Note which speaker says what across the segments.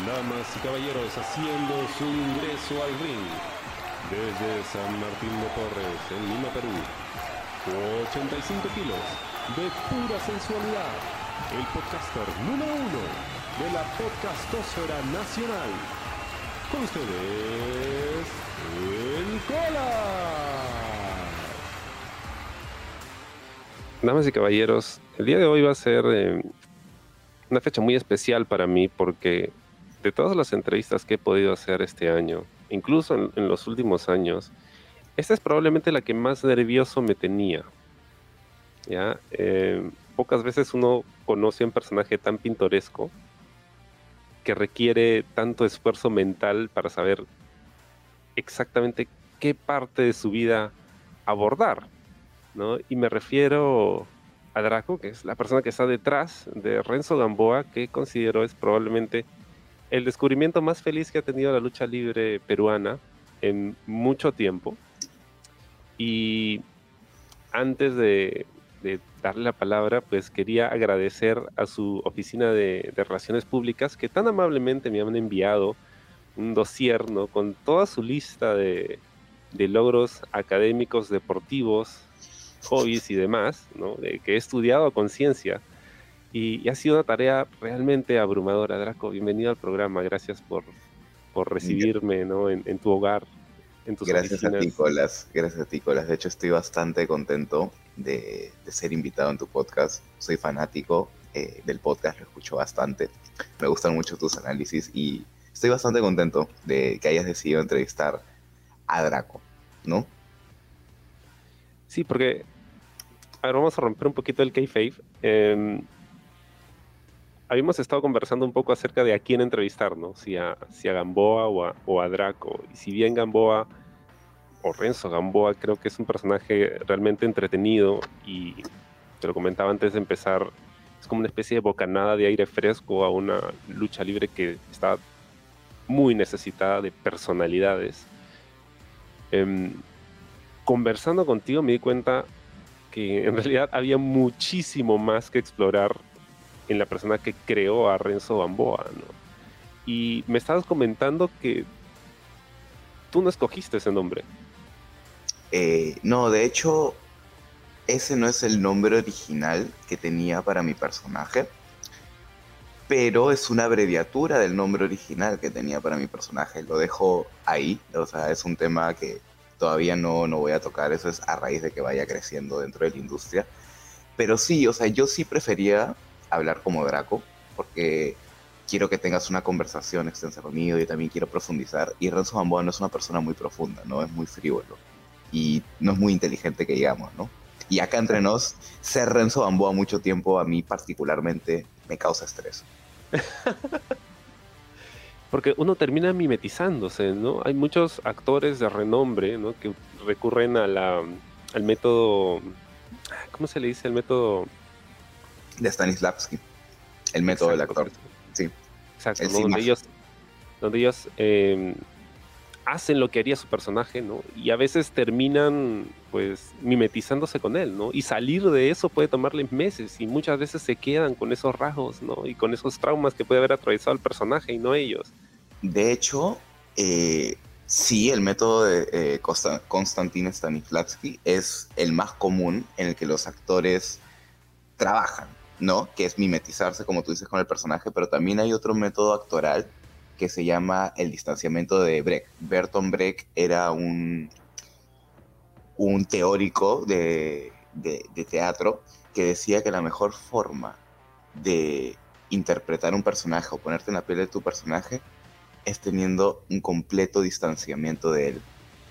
Speaker 1: Damas y caballeros, haciendo su ingreso al ring desde San Martín de Porres, en Lima, Perú. 85 kilos de pura sensualidad. El podcaster número uno de la podcastosfera nacional. Con ustedes, el Cola.
Speaker 2: Damas y caballeros, el día de hoy va a ser eh, una fecha muy especial para mí porque de todas las entrevistas que he podido hacer este año, incluso en, los últimos años, esta es probablemente la que más nervioso me tenía. ¿ya? Eh, pocas veces uno conoce a un personaje tan pintoresco que requiere tanto esfuerzo mental para saber exactamente qué parte de su vida abordar. ¿no? Y me refiero a Draco, que es la persona que está detrás de Renzo Gamboa, que considero es probablemente el descubrimiento más feliz que ha tenido la lucha libre peruana en mucho tiempo. Y antes de, darle la palabra, pues quería agradecer a su oficina de, Relaciones Públicas que tan amablemente me han enviado un dossier con toda su lista de, de logros académicos, deportivos, hobbies y demás, ¿no? de que he estudiado a conciencia. Y, ha sido una tarea realmente abrumadora, Draco. Bienvenido al programa. Gracias por, por recibirme ¿no? en, tu hogar, en tus
Speaker 3: Gracias a ti, Colas. Gracias a ti, Colas. De hecho, estoy bastante contento de, ser invitado en tu podcast. Soy fanático eh, del podcast, lo escucho bastante. Me gustan mucho tus análisis y estoy bastante contento de que hayas decidido entrevistar a Draco, ¿no?
Speaker 2: Sí, porque a ver, vamos a romper un poquito el kayfabe. Em, habíamos estado conversando un poco acerca de a quién entrevistar, ¿no? Si a, si a Gamboa o a, Draco. Y si bien Gamboa, o Renzo Gamboa, creo que es un personaje realmente entretenido y te lo comentaba antes de empezar, es como una especie de bocanada de aire fresco a una lucha libre que está muy necesitada de personalidades. Em, conversando contigo me di cuenta que en realidad había muchísimo más que explorar en la persona que creó a Renzo Bamboa, ¿no? Y me estabas comentando que tú no escogiste ese nombre.
Speaker 3: Eh, no, de hecho, ese no es el nombre original que tenía para mi personaje, pero es una abreviatura del nombre original que tenía para mi personaje. Lo dejo ahí, o sea, es un tema que todavía no, no voy a tocar, eso es a raíz de que vaya creciendo dentro de la industria. Pero sí, o sea, yo sí prefería hablar como Draco, porque quiero que tengas una conversación extensa conmigo, y también quiero profundizar. Y Renzo Gamboa no es una persona muy profunda, ¿no? Es muy frívolo. Y no es muy inteligente que digamos, ¿no? Y acá entre nos, ser Renzo Gamboa mucho tiempo a mí particularmente me causa estrés.
Speaker 2: porque uno termina mimetizándose, ¿no? Hay muchos actores de renombre, ¿no? Que recurren a al método, ¿cómo se le dice? El método...
Speaker 3: De Stanislavski, el método del actor, sí.
Speaker 2: Exacto, donde, ellos, donde ellos em, hacen lo que haría su personaje, ¿no? Y a veces terminan, pues, mimetizándose con él, ¿no? Y salir de eso puede tomarles meses y muchas veces se quedan con esos rasgos, ¿no? Y con esos traumas que puede haber atravesado el personaje y no ellos.
Speaker 3: De hecho, eh, sí, el método de eh, Konstantin Stanislavski es el más común en el que los actores trabajan, ¿no? Que es mimetizarse, como tú dices, con el personaje, pero también hay otro método actoral que se llama el distanciamiento de Brecht. Bertolt Brecht era un, un teórico de, de teatro que decía que la mejor forma de interpretar un personaje o ponerte en la piel de tu personaje es teniendo un completo distanciamiento de él.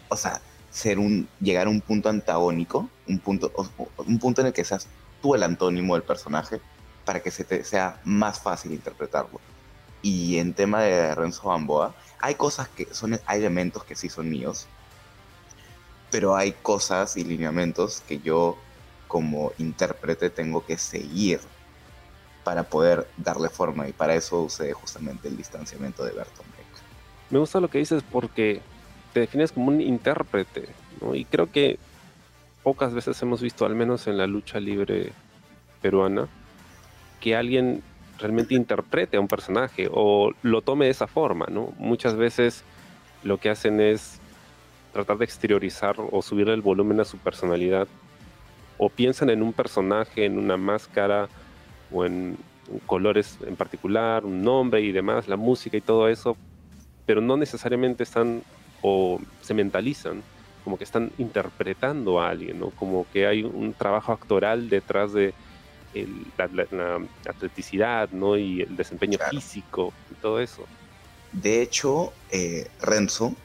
Speaker 3: O sea, ser un, llegar a un punto antagónico, un punto, un punto en el que seas tú el antónimo del personaje para que se te sea más fácil interpretarlo. Y en tema de Renzo Bamboa, hay cosas que son, hay elementos que sí son míos, pero hay cosas y lineamientos que yo como intérprete tengo que seguir para poder darle forma y para eso usé justamente el distanciamiento de Bertolt
Speaker 2: me gusta lo que dices porque te defines como un intérprete, ¿no? Y creo que pocas veces hemos visto, al menos en la lucha libre peruana, que alguien realmente interprete a un personaje o lo tome de esa forma, ¿no? Muchas veces lo que hacen es tratar de exteriorizar o subir el volumen a su personalidad o piensan en un personaje, en una máscara o en colores en particular, un nombre y demás, la música y todo eso, pero no necesariamente están o se mentalizan como que están interpretando a alguien, ¿no? Como que hay un trabajo actoral detrás de la, atleticidad, ¿no? Y el desempeño físico y todo eso.
Speaker 3: De hecho, eh, Renzo,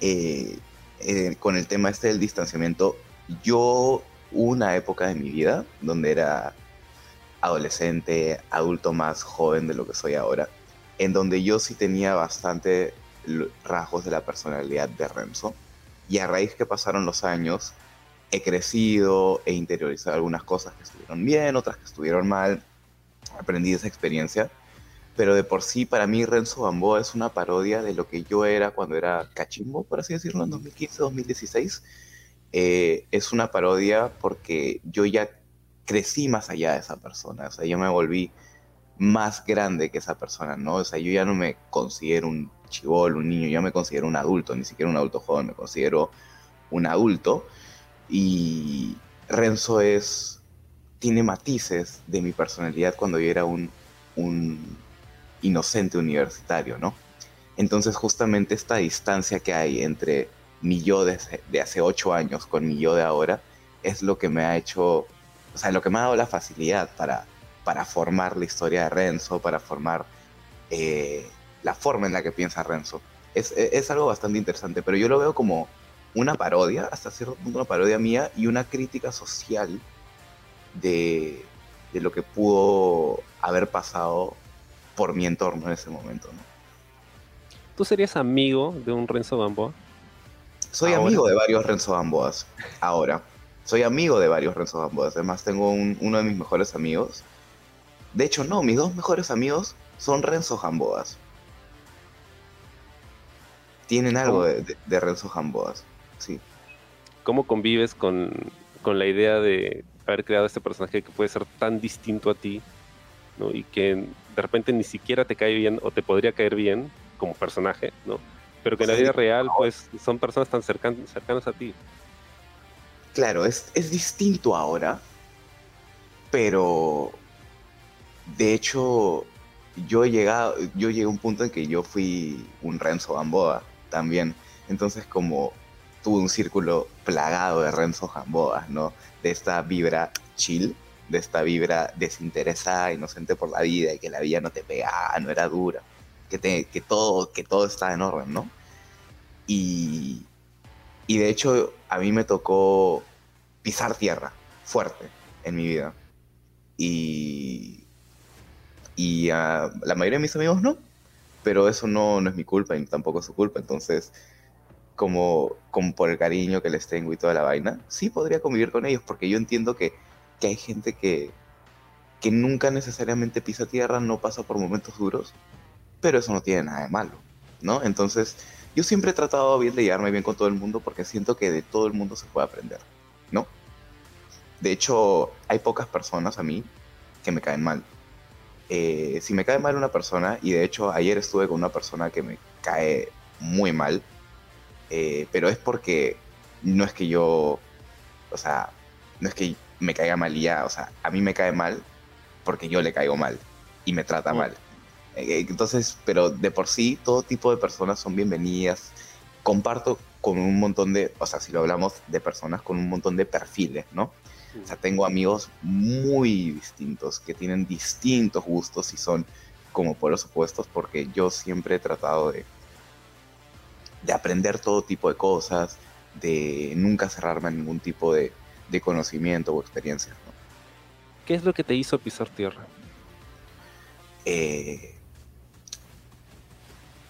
Speaker 3: eh, eh, con el tema este del distanciamiento, yo una época de mi vida donde era adolescente, adulto más joven de lo que soy ahora, en donde yo sí tenía bastante rasgos de la personalidad de Renzo. Y a raíz que pasaron los años, he crecido, he interiorizado algunas cosas que estuvieron bien, otras que estuvieron mal, aprendí esa experiencia. Pero de por sí, para mí, Renzo Gamboa es una parodia de lo que yo era cuando era cachimbo, por así decirlo, en 2015, 2016. Eh, es una parodia porque yo ya crecí más allá de esa persona, o sea, yo me volví más grande que esa persona, ¿no? O sea, yo ya no me considero un chivol, un niño, yo me considero un adulto, ni siquiera un adulto joven, me considero un adulto. Y Renzo es, tiene matices de mi personalidad cuando yo era un, un inocente universitario, ¿no? Entonces justamente esta distancia que hay entre mi yo de, de hace ocho años con mi yo de ahora es lo que me ha hecho o sea, lo que me ha dado la facilidad para, para formar la historia de Renzo, para formar eh, la forma en la que piensa Renzo. Es, es, algo bastante interesante, pero yo lo veo como una parodia, hasta cierto punto una parodia mía y una crítica social de, de lo que pudo haber pasado por mi entorno en ese momento. ¿no?
Speaker 2: ¿Tú serías amigo de un Renzo Gamboa?
Speaker 3: Soy amigo de varios Renzo Gamboas ahora soy amigo de varios Renzo Gamboas. Además, tengo uno de mis mejores amigos. De hecho, no, mis dos mejores amigos son Renzo Gamboas. Tienen algo de, Renzo Gamboas, sí.
Speaker 2: ¿Cómo convives con, la idea de haber creado este personaje que puede ser tan distinto a ti ¿no? y que de repente ni siquiera te cae bien o te podría caer bien como personaje, ¿no? pero que en la vida real pues son personas tan cercanas a ti
Speaker 3: claro, es, distinto ahora, pero de hecho yo he llegado, yo llegué a un punto en que yo fui un Renzo Gamboa también. Entonces como tuve un círculo plagado de Renzo Gamboa, ¿no? De esta vibra chill, de esta vibra desinteresada, inocente por la vida, y que la vida no te pegaba, no era dura, que, que, todo, que todo estaba en orden, ¿no? Y, y de hecho, a mí me tocó pisar tierra fuerte en mi vida. Y, y a la mayoría de mis amigos no, pero eso no, no es mi culpa y tampoco es su culpa. Entonces, como, como por el cariño que les tengo y toda la vaina, sí podría convivir con ellos, porque yo entiendo que, que hay gente que, que nunca necesariamente pisa tierra, no pasa por momentos duros, pero eso no tiene nada de malo, ¿no? Entonces, yo siempre he tratado bien de llevarme bien con todo el mundo porque siento que de todo el mundo se puede aprender, ¿no? De hecho, hay pocas personas a mí que me caen mal. Eh, si me cae mal una persona, y de hecho ayer estuve con una persona que me cae muy mal, eh, pero es porque no es que yo, o sea, no es que me caiga mal y ya, o sea, a mí me cae mal porque yo le caigo mal y me trata mm. mal. Eh, entonces, pero de por sí, todo tipo de personas son bienvenidas. Comparto con un montón de, o sea, si lo hablamos de personas con un montón de perfiles, ¿no? O sea, tengo amigos muy distintos, que tienen distintos gustos y son como pueblos opuestos, porque yo siempre he tratado de, de aprender todo tipo de cosas, de nunca cerrarme a ningún tipo de, de conocimiento o experiencia. ¿no?
Speaker 2: ¿Qué es lo que te hizo pisar tierra?
Speaker 3: Eh,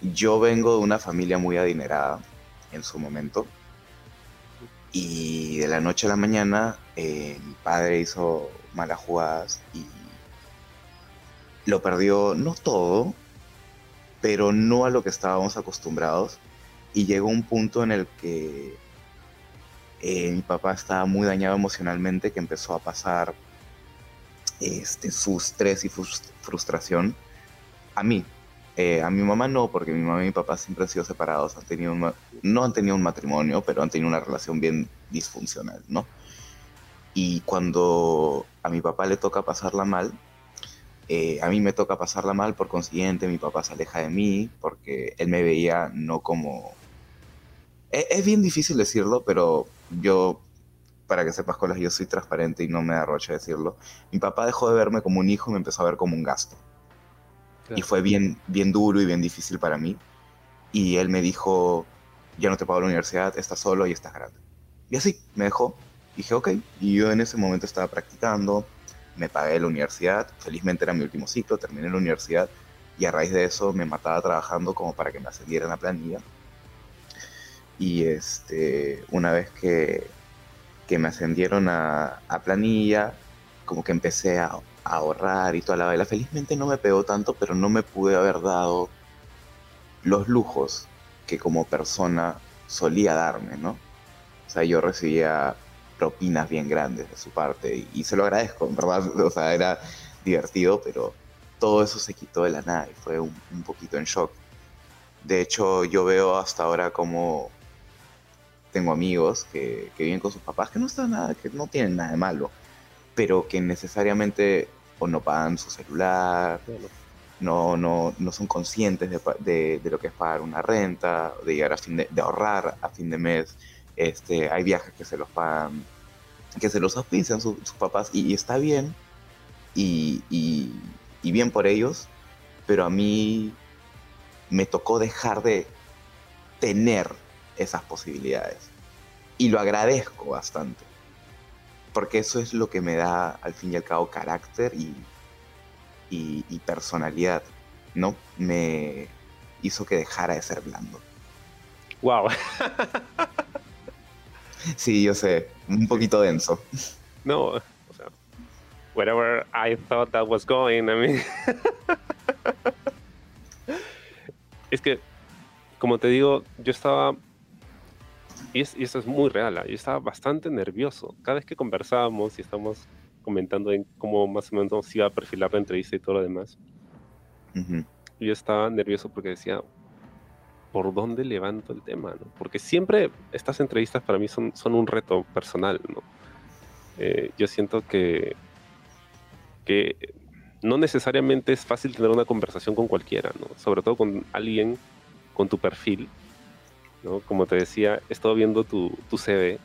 Speaker 3: yo vengo de una familia muy adinerada en su momento. Y de la noche a la mañana eh, mi padre hizo malas jugadas y lo perdió, no todo, pero no a lo que estábamos acostumbrados. Y llegó un punto en el que eh, mi papá estaba muy dañado emocionalmente, que empezó a pasar este, su estrés y frustración a mí. Eh, a mi mamá no, porque mi mamá y mi papá siempre han sido separados, han tenido no han tenido un matrimonio, pero han tenido una relación bien disfuncional, ¿no? Y cuando a mi papá le toca pasarla mal, eh, a mí me toca pasarla mal, por consiguiente mi papá se aleja de mí, porque él me veía no como... Es, es bien difícil decirlo, pero yo para que sepas, Colas, yo soy transparente y no me arrocha decirlo. Mi papá dejó de verme como un hijo y me empezó a ver como un gasto. Y fue bien, bien duro y bien difícil para mí. Y él me dijo, ya no te pago la universidad, estás solo y estás grande. Y así, me dejó. Dije, ok. Y yo en ese momento estaba practicando, me pagué la universidad, felizmente era mi último ciclo, terminé la universidad y a raíz de eso me mataba trabajando como para que me ascendieran a planilla. Y este, una vez que que me ascendieron a, planilla, como que empecé a, ahorrar y toda la vela. Felizmente no me pegó tanto, pero no me pude haber dado los lujos que como persona solía darme, ¿no? O sea, yo recibía propinas bien grandes de su parte y, se lo agradezco, en verdad. O sea, era divertido, pero todo eso se quitó de la nada y fue un, un poquito en shock. De hecho, yo veo hasta ahora como tengo amigos que, viven con sus papás que no están nada, que no tienen nada de malo, pero que necesariamente o no pagan su celular, no, no, no son conscientes de, de, lo que es pagar una renta, de llegar a fin de, ahorrar a fin de mes. Este, hay viajes que se los pagan, que se los auspician sus, papás y, está bien y, bien por ellos, pero a mí me tocó dejar de tener esas posibilidades. Y lo agradezco bastante. Porque eso es lo que me da, al fin y al cabo, carácter y, y, personalidad. ¿No? Me hizo que dejara de ser blando.
Speaker 2: Wow.
Speaker 3: sí, yo sé. Un poquito denso.
Speaker 2: No, o sea, wherever I thought that was going, I mean. es que, como te digo, yo estaba y, eso es muy real. ¿ah? Yo estaba bastante nervioso. Cada vez que conversábamos y estamos comentando en cómo más o menos iba a perfilar la entrevista y todo lo demás, yo estaba nervioso porque decía, ¿por dónde levanto el tema? ¿no? Porque siempre estas entrevistas para mí son, son un reto personal. ¿no? Eh, yo siento que, que no necesariamente es fácil tener una conversación con cualquiera, ¿no? sobre todo con alguien con tu perfil como te decía, he estado viendo tu, tu CV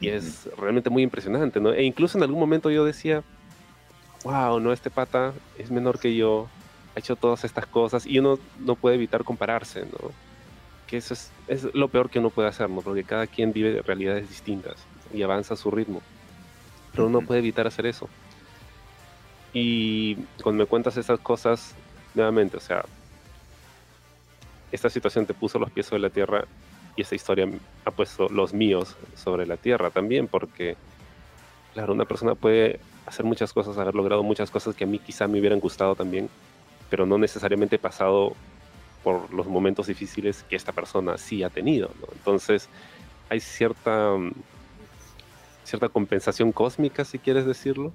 Speaker 2: y es realmente muy impresionante, ¿no? E incluso en algún momento yo decía, wow, no, este pata es menor que yo, ha hecho todas estas cosas y uno no puede evitar compararse, ¿no? Que eso es, es lo peor que uno puede hacer, ¿no? Porque cada quien vive realidades distintas y avanza a su ritmo. Pero uno puede evitar hacer eso. Y cuando me cuentas esas cosas, nuevamente, o sea, esta situación te puso los pies sobre la tierra y esta historia ha puesto los míos sobre la tierra también, porque, claro, una persona puede hacer muchas cosas, haber logrado muchas cosas que a mí quizá me hubieran gustado también, pero no necesariamente pasado por los momentos difíciles que esta persona sí ha tenido. Entonces, hay cierta, cierta compensación cósmica, si quieres decirlo.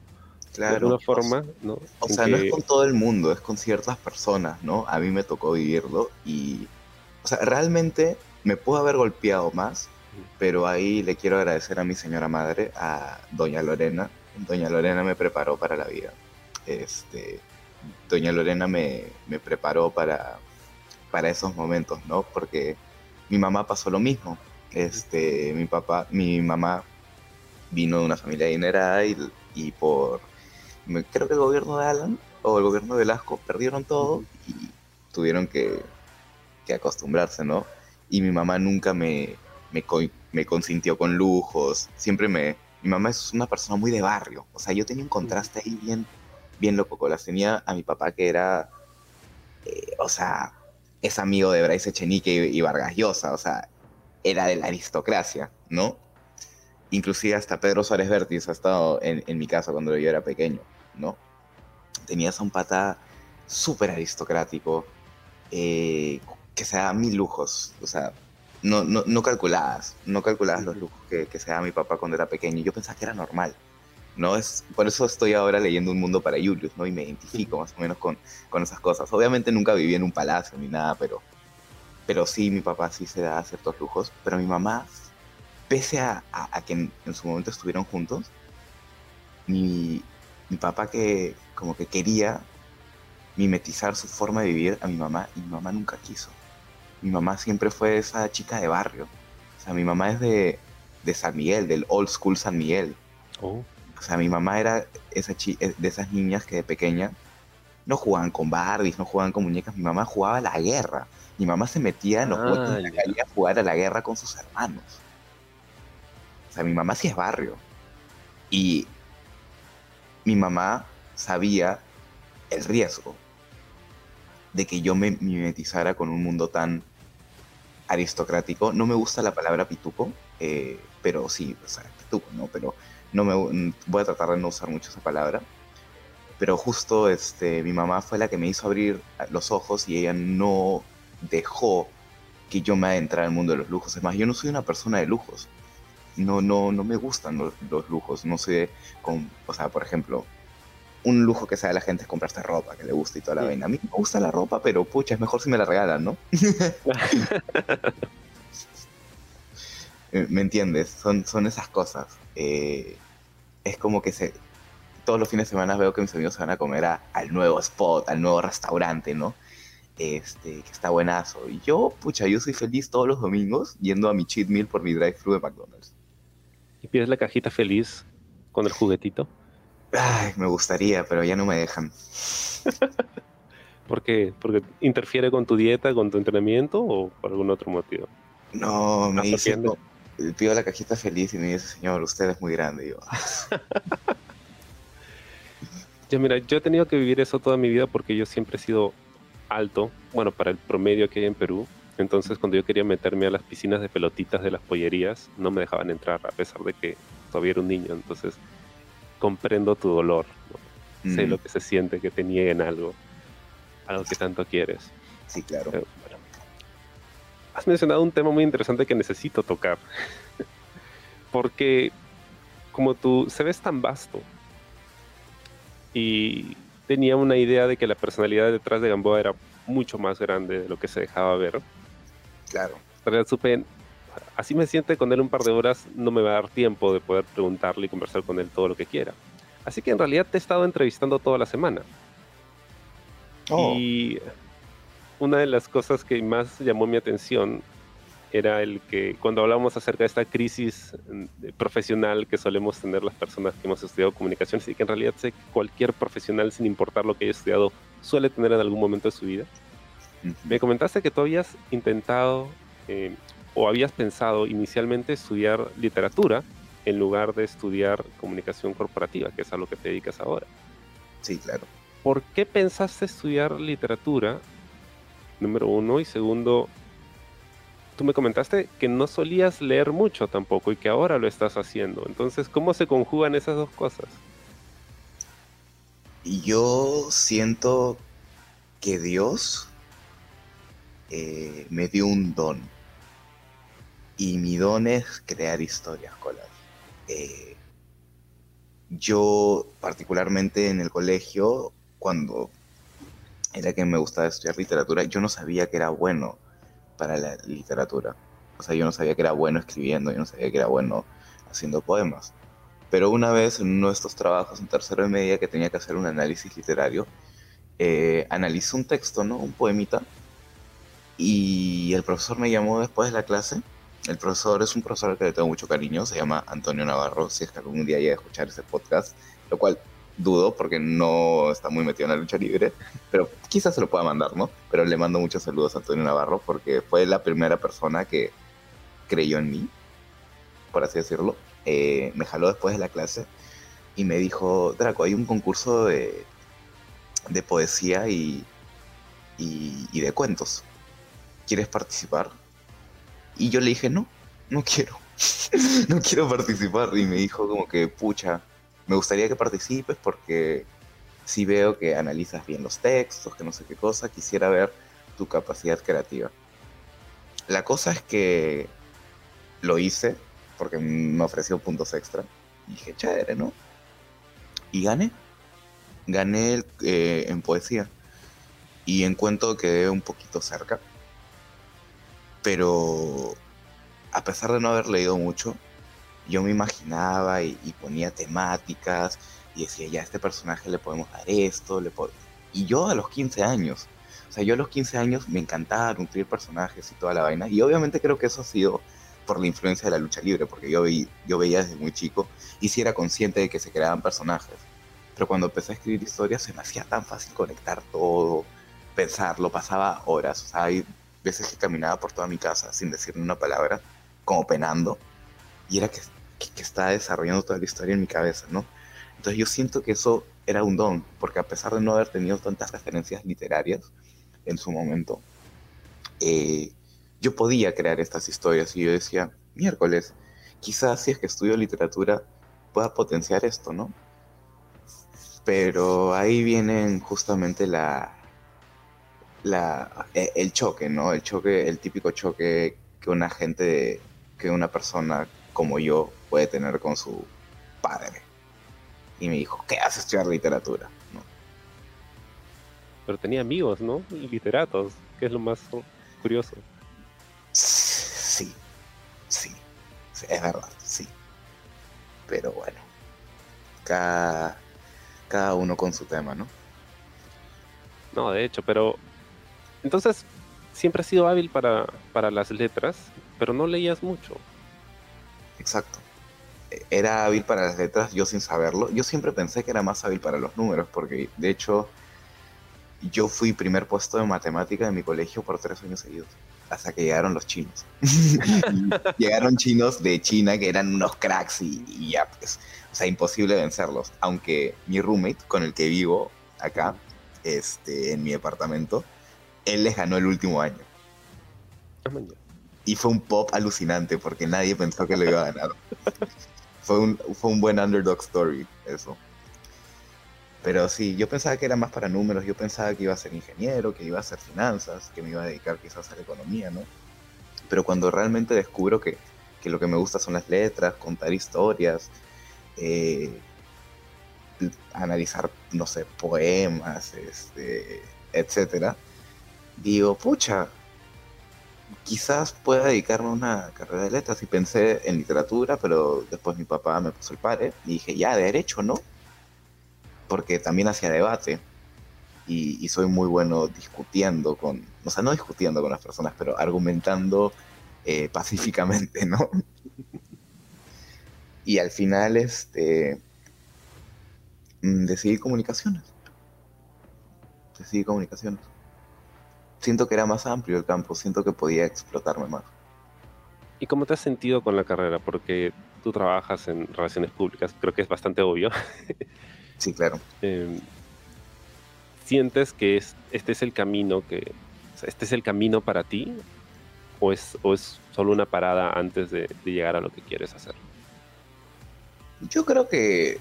Speaker 2: Claro. De alguna forma, ¿no?
Speaker 3: O sea, no es con todo el mundo, es con ciertas personas, ¿no? A mí me tocó vivirlo y, o sea, realmente me pudo haber golpeado más, pero ahí le quiero agradecer a mi señora madre, a doña Lorena. Doña Lorena me preparó para la vida. Este, doña Lorena me, me preparó para, para esos momentos, ¿no? Porque mi mamá pasó lo mismo. Este, mi papá, mi mamá vino de una familia adinerada y, y por creo que el gobierno de Alan o el gobierno de Velasco perdieron todo y tuvieron que, acostumbrarse, ¿no? Y mi mamá nunca me, me, consintió con lujos, siempre me... Mi mamá es una persona muy de barrio, o sea, yo tenía un contraste ahí bien, bien loco, las tenía a mi papá que era, eh, o sea, es amigo de Bryce Echenique y, y Vargas Llosa, o sea, era de la aristocracia, ¿no? Inclusive hasta Pedro Suárez Vértiz ha estado en, en mi casa cuando yo era pequeño, ¿no? Tenías a un pata súper aristocrático, eh, que se daba mil lujos, o sea, no, no, no calculabas, no calculabas los lujos que, que se daba mi papá cuando era pequeño. Yo pensaba que era normal. ¿No? Es, por eso estoy ahora leyendo Un Mundo para Julius, ¿no? Y me identifico más o menos con, con esas cosas. Obviamente nunca viví en un palacio ni nada, pero, pero sí, mi papá sí se da ciertos lujos, pero mi mamá, pese a, a, que en, su momento estuvieron juntos, mi, mi papá que como que quería mimetizar su forma de vivir a mi mamá y mi mamá nunca quiso. Mi mamá siempre fue esa chica de barrio. O sea, mi mamá es de, de San Miguel, del old school San Miguel. Oh. O sea, mi mamá era esa eh, de esas niñas que de pequeña no jugaban con Barbies, no jugaban con muñecas. Mi mamá jugaba a la guerra. Mi mamá se metía en los ah, de la calle a jugar a la guerra con sus hermanos. O sea, mi mamá sí es barrio. Y mi mamá sabía el riesgo de que yo me mimetizara con un mundo tan aristocrático. No me gusta la palabra pituco, eh, pero sí, o sea, pituco, ¿no? Pero no me voy a tratar de no usar mucho esa palabra. Pero justo este, mi mamá fue la que me hizo abrir los ojos y ella no dejó que yo me adentrara al mundo de los lujos. Es más, yo no soy una persona de lujos. No, no, no me gustan los, lujos. No sé, con, o sea, por ejemplo, un lujo que sea la gente es comprarse ropa que le gusta y toda la vaina. A mí me gusta la ropa, pero pucha, es mejor si me la regalan, ¿no? ¿Me entiendes? Son, son esas cosas. Eh, es como que se, todos los fines de semana veo que mis amigos se van a comer al nuevo spot, al nuevo restaurante, ¿no? Este, que está buenazo. Y yo, pucha, yo soy feliz todos los domingos yendo a mi cheat meal por mi drive-thru de McDonald's.
Speaker 2: ¿Y pides la cajita feliz con el juguetito?
Speaker 3: Ay, me gustaría, pero ya no me dejan.
Speaker 2: ¿Por qué? ¿Porque interfiere con tu dieta, con tu entrenamiento o por algún otro motivo?
Speaker 3: No, me dice, pido la cajita feliz y me dice, señor, usted es muy grande. Y yo,
Speaker 2: ya mira, yo he tenido que vivir eso toda mi vida porque yo siempre he sido alto, bueno, para el promedio que hay en Perú. Entonces, cuando yo quería meterme a las piscinas de pelotitas de las pollerías, no me dejaban entrar, a pesar de que todavía era un niño. Entonces, comprendo tu dolor. Sé mm. lo que se siente que te nieguen algo, algo que tanto quieres.
Speaker 3: Sí, claro.
Speaker 2: Has mencionado un tema muy interesante que necesito tocar. Porque como tú se ves tan vasto y tenía una idea de que la personalidad detrás de Gamboa era mucho más grande de lo que se dejaba ver.
Speaker 3: Claro.
Speaker 2: Pero supe, así me siente con él un par de horas, no me va a dar tiempo de poder preguntarle y conversar con él todo lo que quiera. Así que en realidad te he estado entrevistando toda la semana. Oh. Y una de las cosas que más llamó mi atención era el que cuando hablamos acerca de esta crisis mm, profesional que solemos tener las personas que hemos estudiado comunicaciones y que en realidad sé que cualquier profesional, sin importar lo que haya estudiado, suele tener en algún momento de su vida. Me comentaste que tú habías intentado eh, o habías pensado inicialmente estudiar literatura en lugar de estudiar comunicación corporativa, que es a lo que te dedicas ahora.
Speaker 3: Sí, claro.
Speaker 2: ¿Por qué pensaste estudiar literatura? Número uno. Y segundo, tú me comentaste que no solías leer mucho tampoco y que ahora lo estás haciendo. Entonces, ¿cómo se conjugan esas dos cosas?
Speaker 3: Yo siento que Dios eh, me dio un don y mi don es crear historias, colas. Eh, yo, particularmente en el colegio, cuando era que me gustaba estudiar literatura, yo no sabía que era bueno para la literatura. O sea, yo no sabía que era bueno escribiendo, yo no sabía que era bueno haciendo poemas. Pero una vez en uno de estos trabajos, en tercero de media, que tenía que hacer un análisis literario, eh, un texto, ¿no? Un poemita. Y el profesor me llamó después de la clase el profesor es un profesor que le tengo mucho cariño, se llama Antonio Navarro, si es que algún día llega a escuchar ese podcast, lo cual dudo porque no está muy metido en la lucha libre, pero quizás se lo pueda mandar, ¿no? Pero le mando muchos saludos a Antonio Navarro porque fue la primera persona que creyó en mí, por así decirlo. Eh, me jaló después de la clase y me dijo, Draco, hay un concurso de, de poesía y, y de cuentos. ¿Quieres participar? Y yo le dije, no, no quiero. no quiero participar. Y me dijo como que, pucha, me gustaría que participes porque si veo que analizas bien los textos, que no sé qué cosa, quisiera ver tu capacidad creativa. La cosa es que lo hice porque me ofreció puntos extra. Y dije, chévere, ¿no? Y gané. Gané eh, en poesía. Y en cuento quedé un poquito cerca. Pero a pesar de no haber leído mucho, yo me imaginaba y, ponía temáticas y decía, ya a este personaje le podemos dar esto. Le Y yo a los 15 años, o sea, yo a los 15 años me encantaba nutrir personajes y toda la vaina. Y obviamente creo que eso ha sido por la influencia de la lucha libre, porque yo, yo veía desde muy chico y sí era consciente de que se creaban personajes. Pero cuando empecé a escribir historias se me hacía tan fácil conectar todo, pensarlo, pasaba horas. O sea, hay veces que caminaba por toda mi casa sin decir una palabra, como penando, y era que, que, estaba desarrollando toda la historia en mi cabeza, ¿no? Entonces yo siento que eso era un don, porque a pesar de no haber tenido tantas referencias literarias en su momento, eh, yo podía crear estas historias y yo decía, miércoles, quizás si es que estudio literatura pueda potenciar esto, ¿no? Pero ahí vienen justamente la, la, e, el choque, ¿no? El choque, el típico choque que una gente, que una persona como yo puede tener con su padre. Y me dijo, ¿qué haces estudiar literatura? ¿No?
Speaker 2: Pero tenía amigos, ¿no? Literatos, que es lo más curioso.
Speaker 3: Sí, sí, es verdad, sí. Pero bueno, cada, cada uno con su tema, ¿no?
Speaker 2: No, de hecho, pero entonces siempre has sido hábil para, para las letras, pero no leías mucho.
Speaker 3: Exacto. Era hábil para las letras, yo sin saberlo. Yo siempre pensé que era más hábil para los números, porque de hecho yo fui primer puesto de matemática en mi colegio por tres años seguidos hasta que llegaron los chinos. llegaron chinos de China que eran unos cracks y, ya, pues, o sea, imposible vencerlos. Aunque mi roommate, con el que vivo acá, este, en mi departamento, él les ganó el último año. Y fue un pop alucinante porque nadie pensó que lo iba a ganar. fue, un, fue un buen underdog story, eso. Pero sí, yo pensaba que era más para números, yo pensaba que iba a ser ingeniero, que iba a hacer finanzas, que me iba a dedicar quizás a la economía, ¿no? Pero cuando realmente descubro que, lo que me gusta son las letras, contar historias, eh, analizar, no sé, poemas, este, etcétera, digo, pucha, quizás pueda dedicarme a una carrera de letras. Y pensé en literatura, pero después mi papá me puso el pare y dije, ya, derecho, ¿no? porque también hacía debate y, soy muy bueno discutiendo con, o sea, no discutiendo con las personas, pero argumentando eh, pacíficamente, ¿no? y al final, este, mm, decidí comunicaciones. Decidí comunicaciones. Siento que era más amplio el campo, siento que podía explotarme más.
Speaker 2: ¿Y cómo te has sentido con la carrera? Porque tú trabajas en relaciones públicas, creo que es bastante obvio.
Speaker 3: Sí, claro.
Speaker 2: Em, ¿Sientes que este es el camino que, este es el camino para ti? ¿O es, es solo una parada antes de, llegar a lo que quieres hacer?
Speaker 3: Yo creo que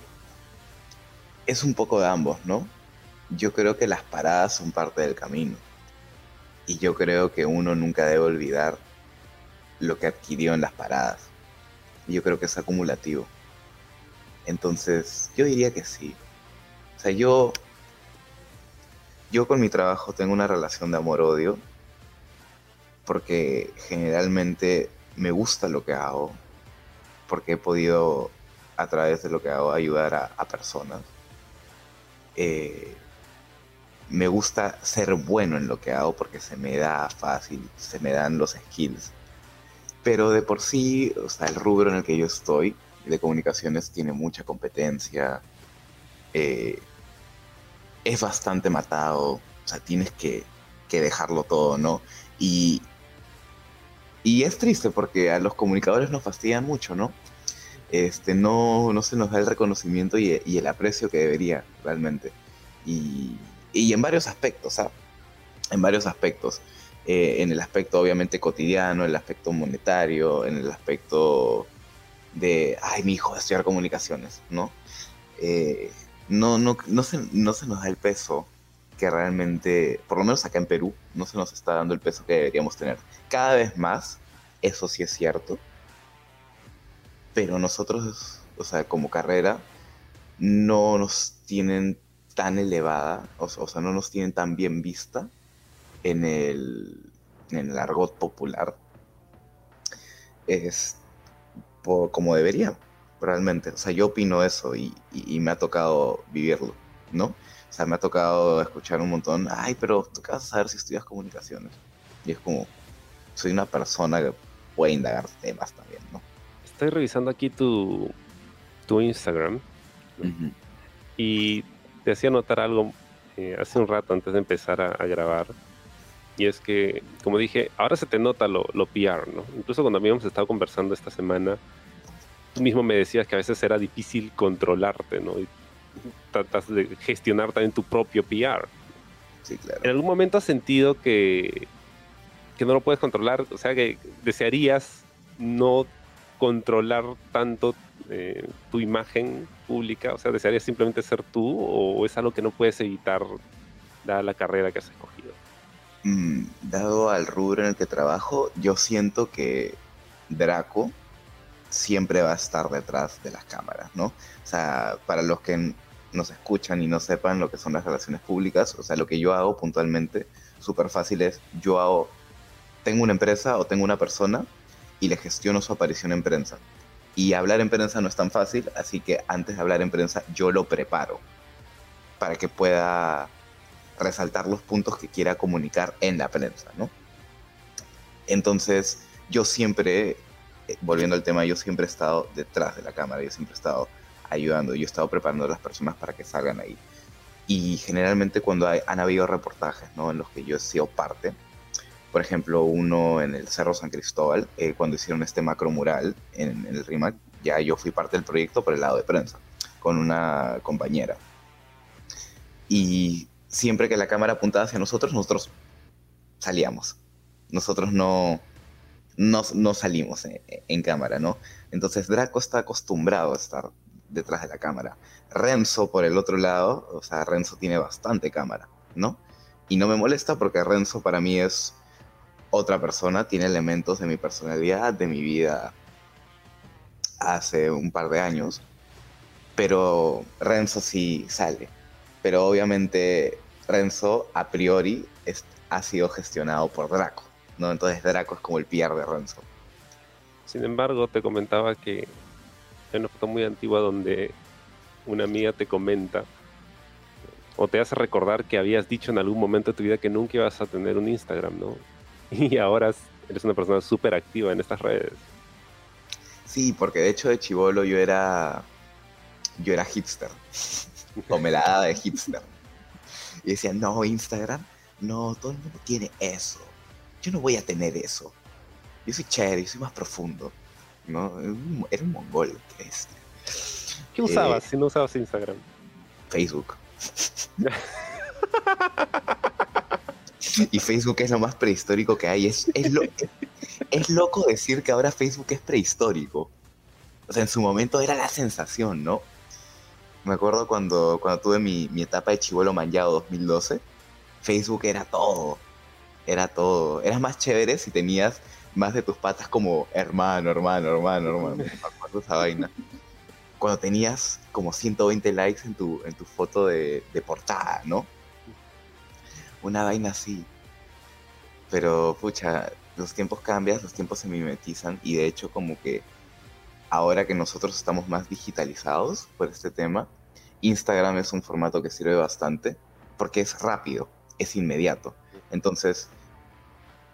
Speaker 3: es un poco de ambos, ¿no? Yo creo que las paradas son parte del camino. Y yo creo que uno nunca debe olvidar lo que adquirió en las paradas. Yo creo que es acumulativo. Entonces, yo diría que sí. O sea, yo, yo con mi trabajo tengo una relación de amor-odio, porque generalmente me gusta lo que hago, porque he podido a través de lo que hago ayudar a, personas. Eh, me gusta ser bueno en lo que hago porque se me da fácil, se me dan los skills. Pero de por sí, o sea, el rubro en el que yo estoy de comunicaciones tiene mucha competencia. Eh, es bastante matado, o sea, tienes que, dejarlo todo, ¿no? Y, y es triste porque a los comunicadores nos fastidian mucho, ¿no? Este, no, no se nos da el reconocimiento y, el aprecio que debería realmente. Y, en varios aspectos, ¿sabes? ¿ah? En varios aspectos. Eh, en el aspecto obviamente cotidiano, en el aspecto monetario, en el aspecto de, ay, mi hijo estudiar comunicaciones, ¿no? Eh, no, no, no, se, no se nos da el peso que realmente, por lo menos acá en Perú, no se nos está dando el peso que deberíamos tener. Cada vez más, eso sí es cierto, pero nosotros, o sea, como carrera, no nos tienen tan elevada, o, sea, no nos tienen tan bien vista en el, en el argot popular, es como debería, realmente. O sea, yo opino eso y, me ha tocado vivirlo, ¿no? O sea, me ha tocado escuchar un montón, ay, pero tú qué vas a saber si estudias comunicaciones. Y es como, soy una persona que puede indagar temas también, ¿no?
Speaker 2: Estoy revisando aquí tu, tu Instagram y te hacía notar algo eh, hace un rato antes de empezar a, grabar. Y es que, como dije, ahora se te nota lo, lo PR, ¿no? Incluso cuando habíamos estado conversando esta semana, tú mismo me decías que a veces era difícil controlarte, ¿no? Y tratas de gestionar también tu propio PR.
Speaker 3: Sí, claro.
Speaker 2: ¿En algún momento has sentido que, que no lo puedes controlar? O sea, que desearías no controlar tanto eh, tu imagen pública? O sea, ¿desearías simplemente ser tú o es algo que no puedes evitar dada la carrera que has escogido?
Speaker 3: Mm, dado al rubro en el que trabajo, yo siento que Draco siempre va a estar detrás de las cámaras, ¿no? O sea, para los que nos escuchan y no sepan lo que son las relaciones públicas, o sea, lo que yo hago puntualmente, súper fácil es, yo hago, tengo una empresa o tengo una persona y le gestiono su aparición en prensa. Y hablar en prensa no es tan fácil, así que antes de hablar en prensa yo lo preparo para que pueda resaltar los puntos que quiera comunicar en la prensa, ¿no? Entonces, yo siempre, eh, volviendo al tema, yo siempre he estado detrás de la cámara, yo siempre he estado ayudando, yo he estado preparando a las personas para que salgan ahí. Y generalmente cuando han habido reportajes, ¿no? En los que yo he sido parte, por ejemplo, uno en el Cerro San Cristóbal, eh, cuando hicieron este macro mural en, el RIMAC, ya yo fui parte del proyecto por el lado de prensa, con una compañera. Y siempre que la cámara apuntaba hacia nosotros, nosotros salíamos. Nosotros no, no, salimos en, en, cámara, ¿no? Entonces Draco está acostumbrado a estar detrás de la cámara. Renzo, por el otro lado, o sea, Renzo tiene bastante cámara, ¿no? Y no me molesta porque Renzo para mí es otra persona, tiene elementos de mi personalidad, de mi vida hace un par de años, pero Renzo sí sale. Pero obviamente Renzo a priori ha sido gestionado por Draco, ¿no? Entonces Draco es como el PR de Renzo.
Speaker 2: Sin embargo, te comentaba que hay una foto muy antigua donde una amiga te comenta o te hace recordar que habías dicho en algún momento de tu vida que nunca ibas a tener un Instagram, ¿no? y ahora eres una persona súper activa en estas redes.
Speaker 3: Sí, porque de hecho de chivolo yo era yo era hipster o me la daba de hipster y decía no Instagram no todo el mundo tiene eso yo no voy a tener eso yo soy chévere yo soy más profundo no era un mongol que este
Speaker 2: ¿Qué usabas eh, si no usabas Instagram?
Speaker 3: Facebook. y Facebook es lo más prehistórico que hay. Es, es, es loco decir que ahora Facebook es prehistórico. O sea, en su momento era la sensación, ¿no? Me acuerdo cuando, cuando tuve mi, etapa de chivolo manjado 2012, Facebook era todo. Era todo. Eras más chévere si tenías más de tus patas como hermano, hermano, hermano, hermano. Me acuerdo esa vaina. Cuando tenías como 120 likes en tu, en tu foto de, de portada, ¿no? Una vaina así. Pero, pucha, los tiempos cambian, los tiempos se mimetizan y de hecho como que ahora que nosotros estamos más digitalizados por este tema, Instagram es un formato que sirve bastante porque es rápido, es inmediato. Entonces,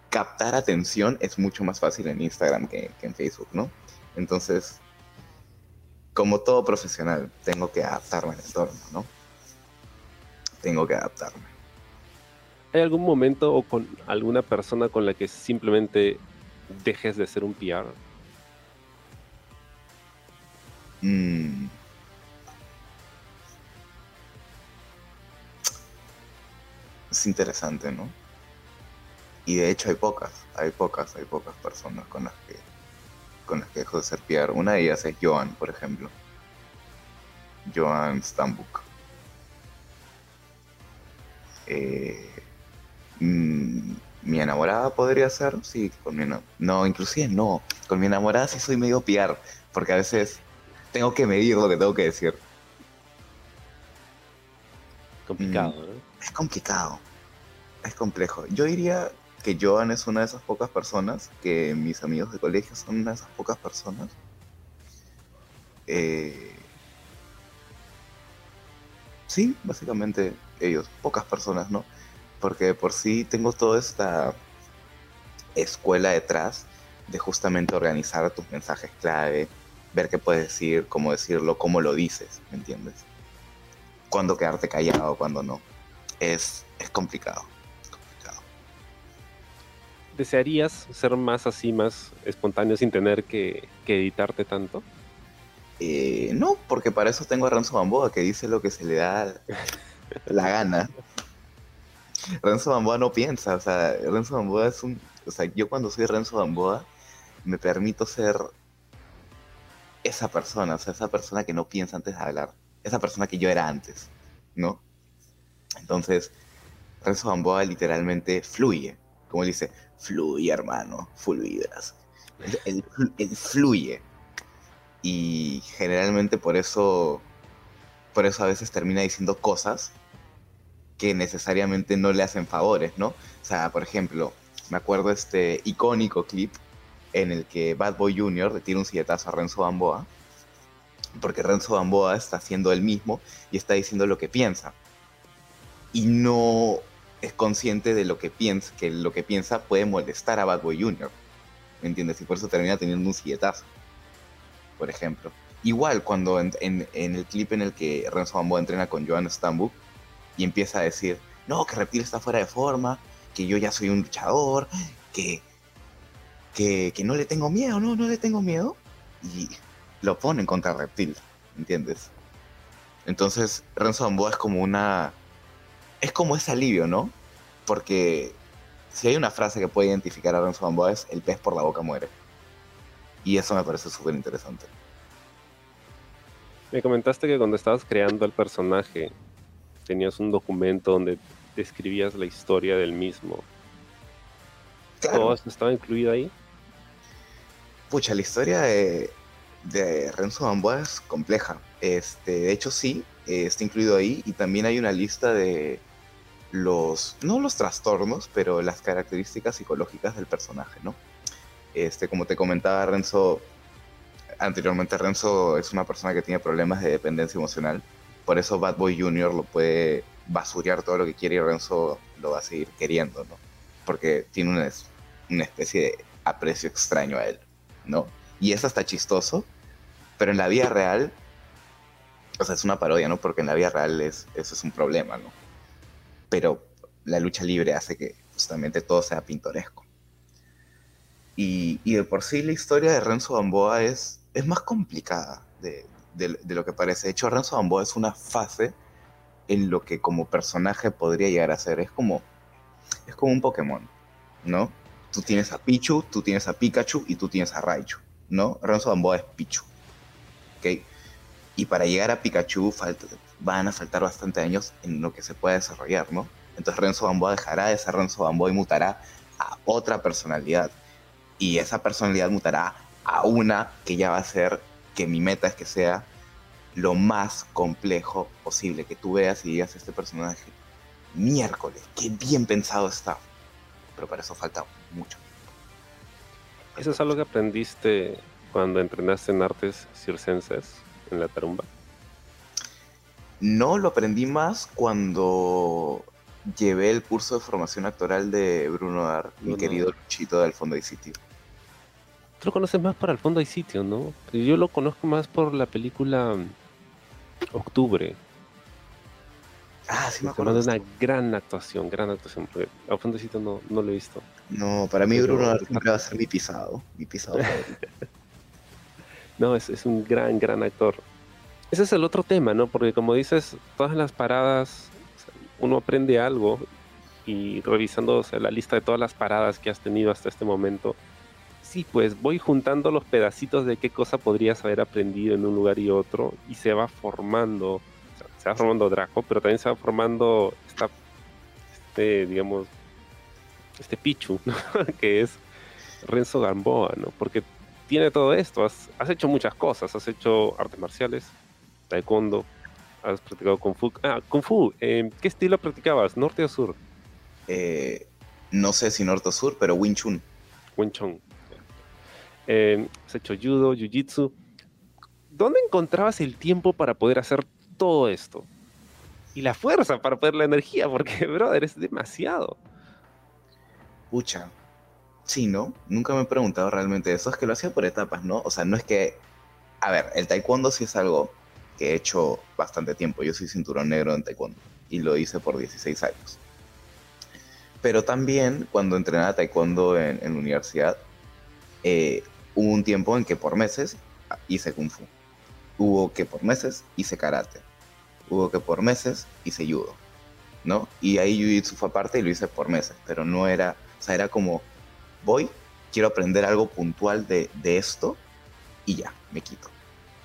Speaker 3: captar atención es mucho más fácil en Instagram que, que en Facebook, ¿no? Entonces, como todo profesional, tengo que adaptarme al entorno, ¿no? Tengo que adaptarme.
Speaker 2: ¿Hay algún momento o con alguna persona con la que simplemente dejes de ser un PR?
Speaker 3: Mm. Es interesante, ¿no? Y de hecho hay pocas, hay pocas, hay pocas personas con las que con las que dejo de ser PR. Una de ellas es Joan, por ejemplo. Joan Stambuk. Eh, Mm, mi enamorada podría ser, sí, con mi No, inclusive no. Con mi enamorada sí soy medio piar, porque a veces tengo que medir lo que tengo que decir.
Speaker 2: Complicado,
Speaker 3: Mm.
Speaker 2: ¿no?
Speaker 3: Es complicado. Es complejo. Yo diría que Joan es una de esas pocas personas, que mis amigos de colegio son una de esas pocas personas. Eh, sí, básicamente ellos, pocas personas, ¿no? Porque de por sí tengo toda esta escuela detrás de justamente organizar tus mensajes clave, ver qué puedes decir, cómo decirlo, cómo lo dices, ¿me entiendes? Cuándo quedarte callado, cuándo no. Es, es complicado. es complicado.
Speaker 2: ¿Desearías ser más así, más espontáneo sin tener que, que editarte tanto?
Speaker 3: Eh, no, porque para eso tengo a Renzo Gamboa que dice lo que se le da la gana. Renzo Gamboa no piensa, o sea, Renzo Gamboa es un... O sea, yo cuando soy Renzo Gamboa me permito ser esa persona, o sea, esa persona que no piensa antes de hablar, esa persona que yo era antes, ¿no? Entonces, Renzo Gamboa literalmente fluye, como dice, fluye hermano, full vibras. Él fluye. Y generalmente por eso, por eso a veces termina diciendo cosas que necesariamente no le hacen favores, ¿no? O sea, por ejemplo, me acuerdo este icónico clip en el que Bad Boy Jr. le tira un silletazo a Renzo Gamboa, porque Renzo Gamboa está haciendo él mismo y está diciendo lo que piensa. Y no es consciente de lo que piensa, que lo que piensa puede molestar a Bad Boy Jr. ¿Me entiendes? Y por eso termina teniendo un silletazo, por ejemplo. Igual cuando en, en- en el clip en el que Renzo Gamboa entrena con Joan Stambuk y empieza a decir, no, que Reptil está fuera de forma, que yo ya soy un luchador, que, que, que no le tengo miedo, no, no le tengo miedo. Y lo ponen contra Reptil, ¿entiendes? Entonces Renzo Gamboa es como una... Es como ese alivio, ¿no? Porque si hay una frase que puede identificar a Renzo Gamboa es el pez por la boca muere. Y eso me parece súper interesante.
Speaker 2: Me comentaste que cuando estabas creando el personaje tenías un documento donde describías la historia del mismo. ¿Todo estaba incluido ahí?
Speaker 3: Pucha, la historia de, de Renzo Gamboa es compleja. Este, de hecho, sí, eh, está incluido ahí. Y también hay una lista de los, no los trastornos, pero las características psicológicas del personaje, ¿no? Este, como te comentaba Renzo, anteriormente Renzo es una persona que tiene problemas de dependencia emocional. Por eso Bad Boy Jr. lo puede basurear todo lo que quiere y Renzo lo va a seguir queriendo, ¿no? Porque tiene una, es- una especie de aprecio extraño a él, ¿no? Y eso está chistoso, pero en la vida real, o sea, es una parodia, ¿no? Porque en la vida real es, eso es un problema, ¿no? Pero la lucha libre hace que justamente todo sea pintoresco. Y, y de por sí la historia de Renzo Gamboa es, es más complicada de, de- lo que parece. De hecho, Renzo Gamboa es una fase en lo que como personaje podría llegar a ser. Es como, es como un Pokémon, ¿no? Tú tienes a Pichu, tú tienes a Pikachu y tú tienes a Raichu, ¿no? Renzo Gamboa es Pichu, ¿ok? Y para llegar a Pikachu van a faltar bastante años en lo que se pueda desarrollar, ¿no? Entonces Renzo Gamboa dejará de ser Renzo y mutará a otra personalidad. Y esa personalidad mutará a una que ya va a ser, que mi meta es que sea lo más complejo posible, que tú veas y digas este personaje, miércoles, qué bien pensado está. Pero para eso falta mucho.
Speaker 2: ¿Eso es algo que aprendiste cuando entrenaste en artes circenses en la tarumba?
Speaker 3: No lo aprendí más cuando llevé el curso de formación actoral de Bruno Dar, mi querido. Luchito del Fondo de Sitio.
Speaker 2: Tú lo conoces más para el fondo hay sitio, ¿no? Yo lo conozco más por la película mm, Octubre.
Speaker 3: Ah, sí me acuerdo. de
Speaker 2: una gran actuación, gran actuación. Porque al fondo hay sitio no, no lo he visto.
Speaker 3: No, para mí Bruno siempre va a ser mi pisado. Mi pisado.
Speaker 2: No, es, es un gran, gran actor. Ese es el otro tema, ¿no? Porque como dices, todas las paradas, uno aprende algo y revisando o sea, la lista de todas las paradas que has tenido hasta este momento, sí, pues voy juntando los pedacitos de qué cosa podrías haber aprendido en un lugar y otro y se va formando, o sea, se va formando Draco, pero también se va formando esta, este, digamos, este Pichu, ¿no? que es Renzo Gamboa, ¿no? Porque tiene todo esto. Has, has hecho muchas cosas. Has hecho artes marciales, taekwondo, has practicado Kung Fu. Ah, Kung Fu, eh, ¿qué estilo practicabas? ¿Norte o sur?
Speaker 3: Eh, no sé si norte o sur, pero Wing Chun.
Speaker 2: Wing Chun. Eh, has hecho judo. ¿Dónde encontrabas el tiempo para poder hacer todo esto? Y la fuerza para poder la energía, porque, brother, es demasiado.
Speaker 3: Pucha. Sí, ¿no? Nunca me he preguntado realmente eso. Es que lo hacía por etapas, ¿no? O sea, no es que... A ver, el taekwondo sí es algo que he hecho bastante tiempo. Yo soy cinturón negro en taekwondo y lo hice por 16 años. Pero también cuando entrenaba taekwondo en, en la universidad, eh, hubo un tiempo en que por meses hice kung fu. Hubo que por meses hice karate. Hubo que por meses hice judo. ¿No? Y ahí jiu-jitsu fue aparte y lo hice por meses. Pero no era, o sea, era como, voy, quiero aprender algo puntual de, de esto y ya, me quito.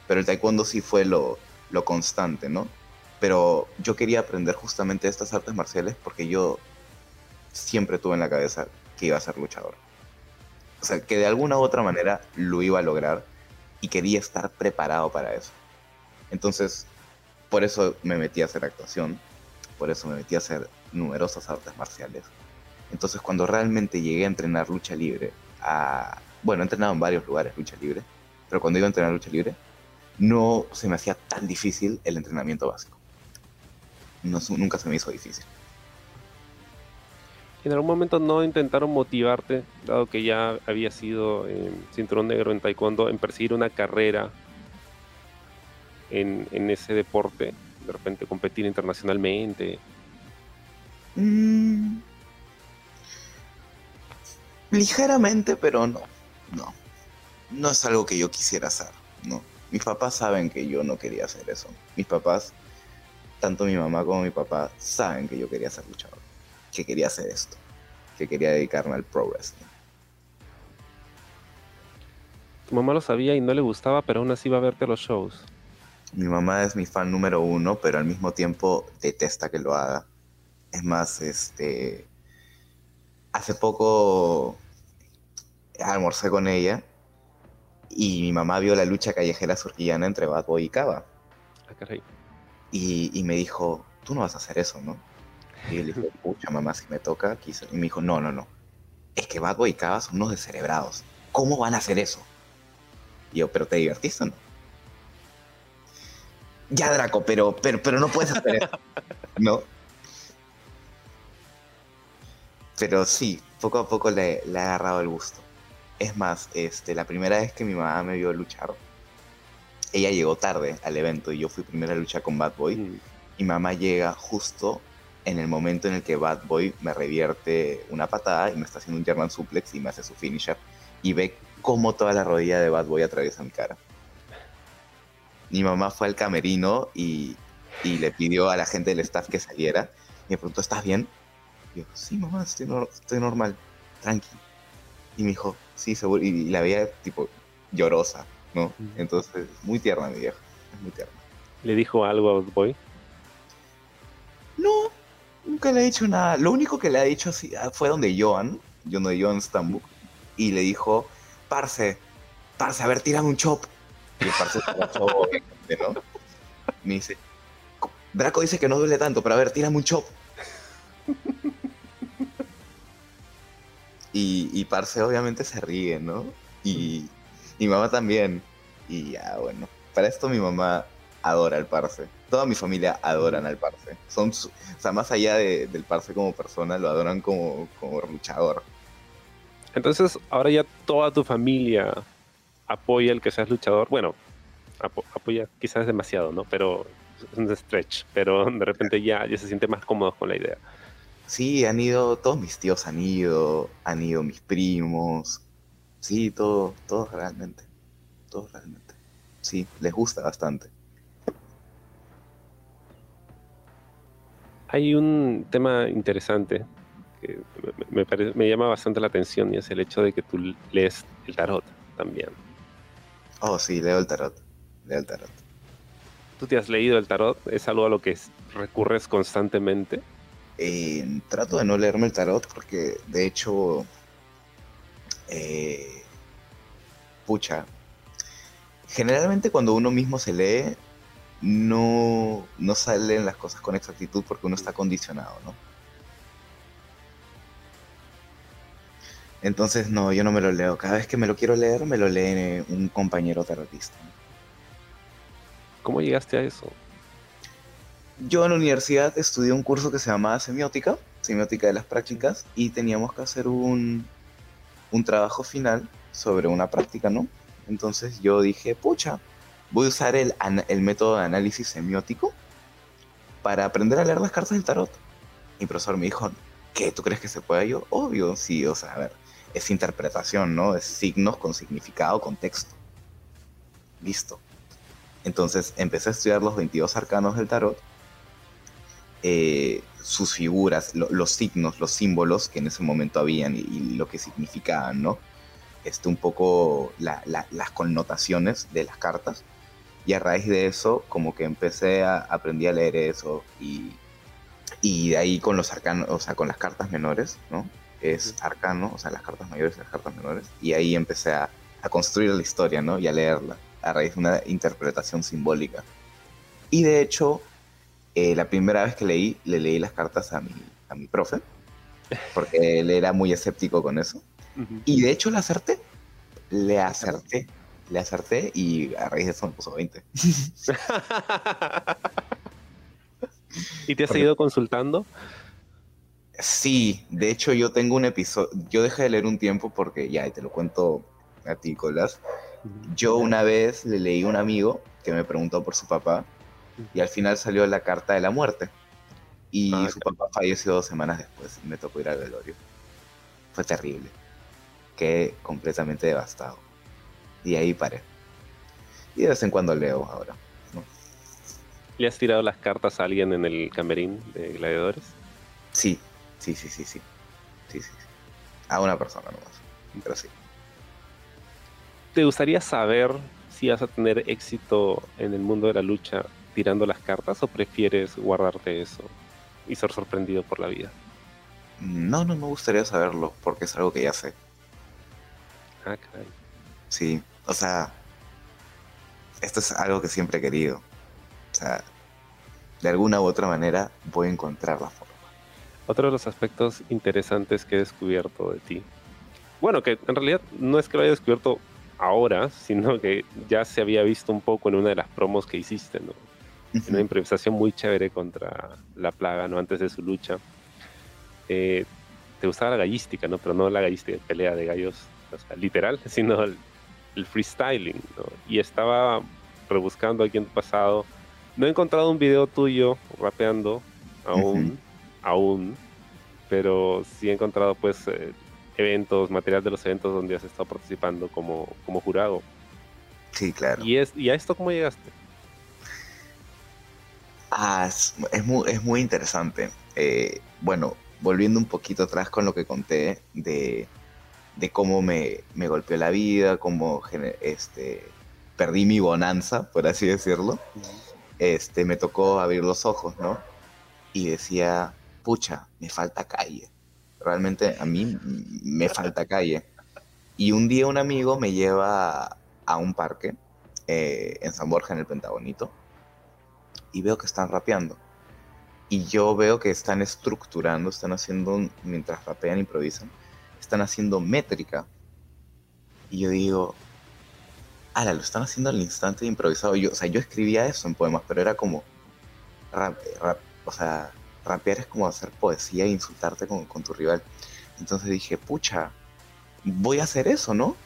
Speaker 3: Pero el taekwondo sí fue lo, lo constante, ¿no? Pero yo quería aprender justamente estas artes marciales porque yo siempre tuve en la cabeza que iba a ser luchador. O sea, que de alguna u otra manera lo iba a lograr y quería estar preparado para eso. Entonces, por eso me metí a hacer actuación, por eso me metí a hacer numerosas artes marciales. Entonces, cuando realmente llegué a entrenar lucha libre, a... bueno, he entrenado en varios lugares lucha libre, pero cuando iba a entrenar lucha libre, no se me hacía tan difícil el entrenamiento básico. No, nunca se me hizo difícil.
Speaker 2: ¿En algún momento no intentaron motivarte, dado que ya había sido eh, cinturón negro en taekwondo, en perseguir una carrera en, en ese deporte? De repente competir internacionalmente.
Speaker 3: Mm, ligeramente, pero no. No. No es algo que yo quisiera hacer. No. Mis papás saben que yo no quería hacer eso. Mis papás, tanto mi mamá como mi papá, saben que yo quería ser luchador. Que quería hacer esto. Que quería dedicarme al pro wrestling.
Speaker 2: Tu mamá lo sabía y no le gustaba, pero aún así va a verte los shows.
Speaker 3: Mi mamá es mi fan número uno, pero al mismo tiempo detesta que lo haga. Es más, este. Hace poco almorcé con ella y mi mamá vio la lucha callejera surquillana entre Bad Boy y Cava.
Speaker 2: Ah.
Speaker 3: Y, y, me dijo, tú no vas a hacer eso, ¿no? Y yo le dije, pucha, mamá, si me toca. Y me dijo, no, no, no. Es que Bad Boy y Cava son unos descerebrados. ¿Cómo van a hacer eso? Y yo, pero te divertiste, ¿no? Ya, Draco, pero, pero, pero no puedes hacer eso. ¿No? Pero sí, poco a poco le, le ha agarrado el gusto. Es más, este, la primera vez que mi mamá me vio luchar, ella llegó tarde al evento y yo fui primera lucha con Bad Boy. Mm. Y mamá llega justo en el momento en el que Bad Boy me revierte una patada y me está haciendo un German suplex y me hace su finisher. Y ve cómo toda la rodilla de Bad Boy atraviesa mi cara. Mi mamá fue al camerino y, y le pidió a la gente del staff que saliera. Y me preguntó, ¿estás bien? Y yo, sí, mamá, estoy, no estoy normal, tranqui. Y me dijo, sí, seguro. Y la veía tipo llorosa, ¿no? Entonces, muy tierna mi vieja, es muy tierna.
Speaker 2: ¿Le dijo algo a Bad Boy?
Speaker 3: Nunca le ha dicho nada. Lo único que le ha dicho fue donde Joan, donde Joan Stambuk, y le dijo, Parce, Parce, a ver, tírame un chop. Y el Parce se agachó, ¿no? Me dice, Draco dice que no duele tanto, pero a ver, tírame un chop. Y, y Parce obviamente se ríe, ¿no? Y mi mamá también. Y ya, bueno. Para esto mi mamá adora al Parce. Toda mi familia adoran al Parce. Son, o sea, más allá de, del Parce como persona, lo adoran como, como luchador.
Speaker 2: Entonces, ahora ya toda tu familia apoya el que seas luchador. Bueno, apo apoya quizás demasiado, ¿no? Pero es un stretch. Pero de repente ya, ya se siente más cómodos con la idea.
Speaker 3: Sí, han ido, todos mis tíos han ido, han ido mis primos. Sí, todo, todos realmente. Todos realmente. Sí, les gusta bastante.
Speaker 2: Hay un tema interesante que me, me, me, llama bastante la atención y es el hecho de que tú lees el tarot también.
Speaker 3: Oh, sí, leo el tarot. Leo el tarot.
Speaker 2: ¿Tú te has leído el tarot? ¿Es algo a lo que recurres constantemente?
Speaker 3: Eh, trato de no leerme el tarot porque, de hecho, eh, pucha, generalmente cuando uno mismo se lee, no, no salen las cosas con exactitud porque uno está condicionado, ¿no? Entonces, no, yo no me lo leo. Cada vez que me lo quiero leer, me lo lee un compañero terrorista.
Speaker 2: ¿Cómo llegaste a eso?
Speaker 3: Yo en la universidad estudié un curso que se llamaba semiótica, semiótica de las prácticas, y teníamos que hacer un, un trabajo final sobre una práctica, ¿no? Entonces yo dije, pucha, voy a usar el, el método de análisis semiótico para aprender a leer las cartas del tarot. Mi profesor me dijo, ¿qué? ¿Tú crees que se puede? Yo, obvio, sí, o sea, a ver, es interpretación, ¿no? Es signos con significado, contexto. Listo. Entonces empecé a estudiar los 22 arcanos del tarot, eh, sus figuras, los signos, los símbolos que en ese momento habían y, lo que significaban, ¿no? Este, un poco las connotaciones de las cartas. Y a raíz de eso, como que empecé a aprendí a leer eso y, y de ahí con los arcanos, o sea, con las cartas menores, ¿no? Es arcano, o sea, las cartas mayores y las cartas menores. Y ahí empecé a, a construir la historia, ¿no? Y a leerla a raíz de una interpretación simbólica. Y de hecho, eh, la primera vez que leí, le leí las cartas a mi, a mi profe, porque él era muy escéptico con eso. Y de hecho le acerté, le acerté, le acerté y a raíz de eso me puso 20.
Speaker 2: ¿Y te has seguido consultando?
Speaker 3: Sí, de hecho yo tengo un episodio, yo dejé de leer un tiempo porque ya, te lo cuento a ti, Colas. Yo una vez le leí a un amigo que me preguntó por su papá y al final salió la carta de la muerte. Y ah, su papá falleció dos semanas después y me tocó ir al velorio. Fue terrible. Quedé completamente devastado. Y ahí paré. Y de vez en cuando leo ahora.
Speaker 2: ¿Le has tirado las cartas a alguien en el camerín de gladiadores?
Speaker 3: Sí, sí, sí, sí, sí. Sí, sí. A una persona nomás. Pero sí.
Speaker 2: ¿Te gustaría saber si vas a tener éxito en el mundo de la lucha tirando las cartas o prefieres guardarte eso y ser sorprendido por la vida?
Speaker 3: No, no me gustaría saberlo porque es algo que ya sé.
Speaker 2: Ah, caray.
Speaker 3: Sí, o sea, esto es algo que siempre he querido. O sea, de alguna u otra manera voy a encontrar la forma.
Speaker 2: Otro de los aspectos interesantes que he descubierto de ti. Bueno, que en realidad no es que lo haya descubierto ahora, sino que ya se había visto un poco en una de las promos que hiciste, ¿no? Una improvisación muy chévere contra la plaga, ¿no? Antes de su lucha. Eh, te gustaba la gallística, ¿no? Pero no la gallística pelea de gallos, o sea, literal, sino el, freestyling, ¿no? Y estaba rebuscando aquí en tu pasado. No he encontrado un video tuyo rapeando aún, aún, pero sí he encontrado pues eh, eventos, material de los eventos donde has estado participando como, como jurado.
Speaker 3: Sí, claro.
Speaker 2: ¿Y, es, ¿Y a esto cómo llegaste?
Speaker 3: Ah, es, muy, es muy interesante. Eh, bueno, volviendo un poquito atrás con lo que conté de, de cómo me, me, golpeó la vida, cómo este, perdí mi bonanza, por así decirlo, este, me tocó abrir los ojos, ¿no? Y decía, pucha, me falta calle realmente a mí me falta calle. Y un día un amigo me lleva a un parque eh, en San Borja, en el Pentagonito, y veo que están rapeando. Y yo veo que están estructurando, están haciendo, mientras rapean, improvisan, están haciendo métrica. Y yo digo, ala, lo están haciendo al instante improvisado. Yo, o sea, yo escribía eso en poemas, pero era como, rap, rap, o sea, rapear es como hacer poesía e insultarte con, tu rival. Entonces dije, pucha, voy a hacer eso, ¿no?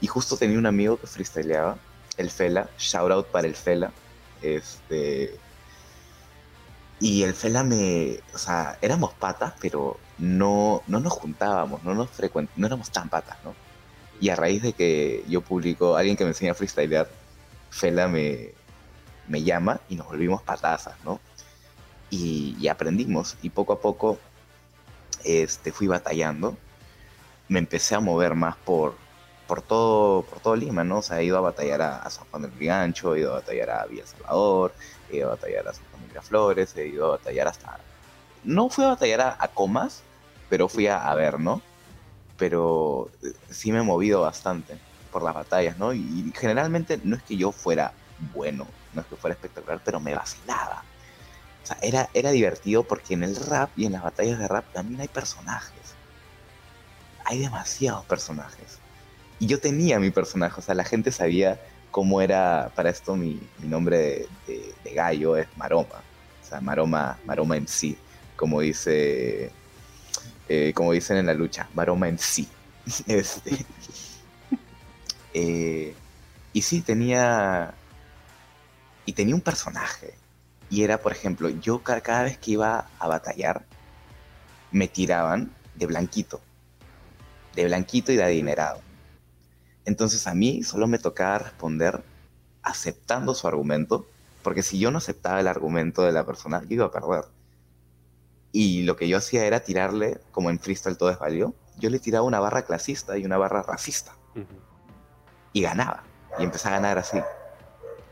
Speaker 3: Y justo tenía un amigo que freestyleaba, el Fela, shout out para el Fela. Este. Y el Fela me. O sea, éramos patas, pero no, no nos juntábamos, no nos frecuent, no éramos tan patas, ¿no? Y a raíz de que yo publico, alguien que me enseña a freestylear, Fela me, me llama y nos volvimos patazas, ¿no? y, aprendimos. Y poco a poco este, fui batallando. Me empecé a mover más por, por, todo, por todo Lima, ¿no? O sea, he ido a batallar a, San Juan del Brigancho, he ido a batallar a Villa Salvador, he ido a batallar a San Juan de Miraflores, he ido a batallar hasta... No fui a batallar a, Comas, pero fui a, ver, ¿no? Pero eh, sí me he movido bastante por las batallas, ¿no? Y, generalmente no es que yo fuera bueno, no es que fuera espectacular, pero me vacilaba. O sea, era, era divertido porque en el rap y en las batallas de rap también hay personajes. Hay demasiados personajes. Y yo tenía mi personaje, o sea, la gente sabía cómo era, para esto mi, nombre de, gallo es Maroma. O sea, Maroma, Maroma sí, como dice, eh, como dicen en la lucha, Maroma en sí. este, eh, y sí, tenía, y tenía un personaje. Y era, por ejemplo, yo cada vez que iba a batallar, me tiraban de blanquito. De blanquito y de adinerado. Entonces a mí solo me tocaba responder aceptando su argumento, porque si yo no aceptaba el argumento de la persona, yo iba a perder. Y lo que yo hacía era tirarle, como en freestyle todo es válido, yo le tiraba una barra clasista y una barra racista. Y ganaba. Y empecé a ganar así.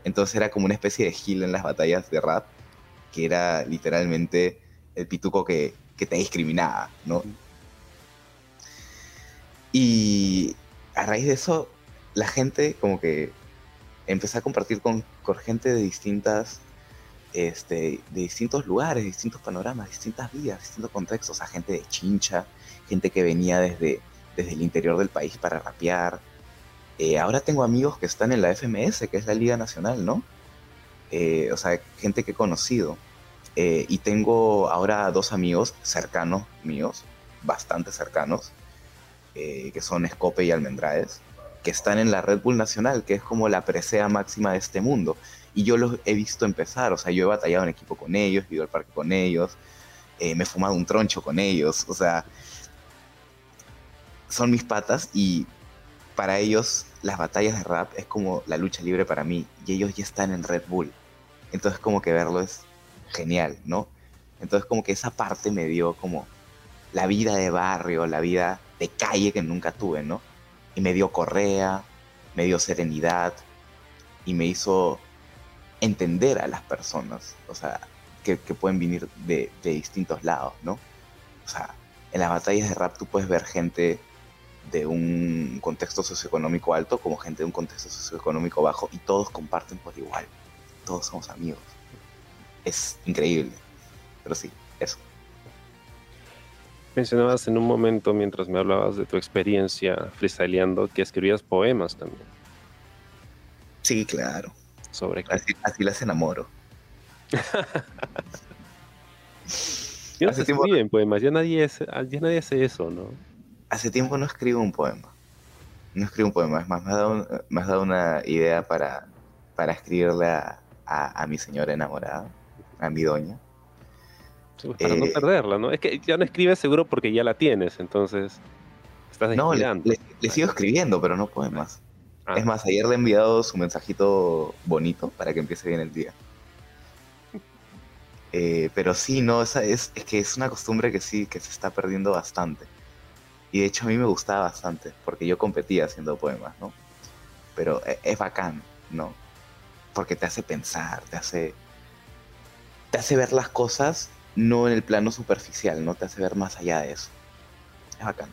Speaker 3: Entonces era como una especie de heal en las batallas de rap, que era literalmente el pituco que, que te discriminaba, ¿no? Y a raíz de eso, la gente como que empezó a compartir con, gente de distintas, este, de distintos lugares, distintos panoramas, distintas vidas, distintos contextos, a gente de chincha, gente que venía desde, desde el interior del país para rapear. Eh, ahora tengo amigos que están en la FMS, que es la Liga Nacional, ¿no? Eh, o sea, gente que he conocido. Eh, y tengo ahora dos amigos cercanos míos, bastante cercanos, eh, que son Escope y Almendraes, que están en la Red Bull Nacional, que es como la presea máxima de este mundo. Y yo los he visto empezar, o sea, yo he batallado en equipo con ellos, he ido al parque con ellos, eh, me he fumado un troncho con ellos, o sea, son mis patas y para ellos las batallas de rap es como la lucha libre para mí y ellos ya están en Red Bull. Entonces como que verlo es genial, ¿no? Entonces como que esa parte me dio como la vida de barrio, la vida de calle que nunca tuve, ¿no? Y me dio correa, me dio serenidad y me hizo entender a las personas, o sea, que, pueden venir de, distintos lados, ¿no? O sea, en las batallas de rap tú puedes ver gente de un contexto socioeconómico alto como gente de un contexto socioeconómico bajo y todos comparten por igual, todos somos amigos. Es increíble, pero sí, eso.
Speaker 2: Mencionabas en un momento, mientras me hablabas de tu experiencia freestyleando, que escribías poemas también.
Speaker 3: Sí, claro.
Speaker 2: ¿Sobre qué?
Speaker 3: Así, las enamoro.
Speaker 2: ya no se escriben poemas, ya nadie, ya nadie hace eso, ¿no?
Speaker 3: Hace tiempo no escribo un poema. No escribo un poema, es más, me has dado, me has dado una idea para, para escribirle a, a mi señora enamorada, a mi doña
Speaker 2: para no eh, perderla, ¿no? Es que ya no escribes seguro porque ya la tienes, entonces estás
Speaker 3: No, le, sigo escribiendo, pero no poemas. Ah. Es más, ayer le he enviado su mensajito bonito para que empiece bien el día. Eh, pero sí, no, es, es, que es una costumbre que sí, que se está perdiendo bastante. Y de hecho a mí me gustaba bastante, porque yo competía haciendo poemas, ¿no? Pero es, es bacán, ¿no? Porque te hace pensar, te hace, te hace ver las cosas no en el plano superficial, no te hace ver más allá de eso. Es bacán.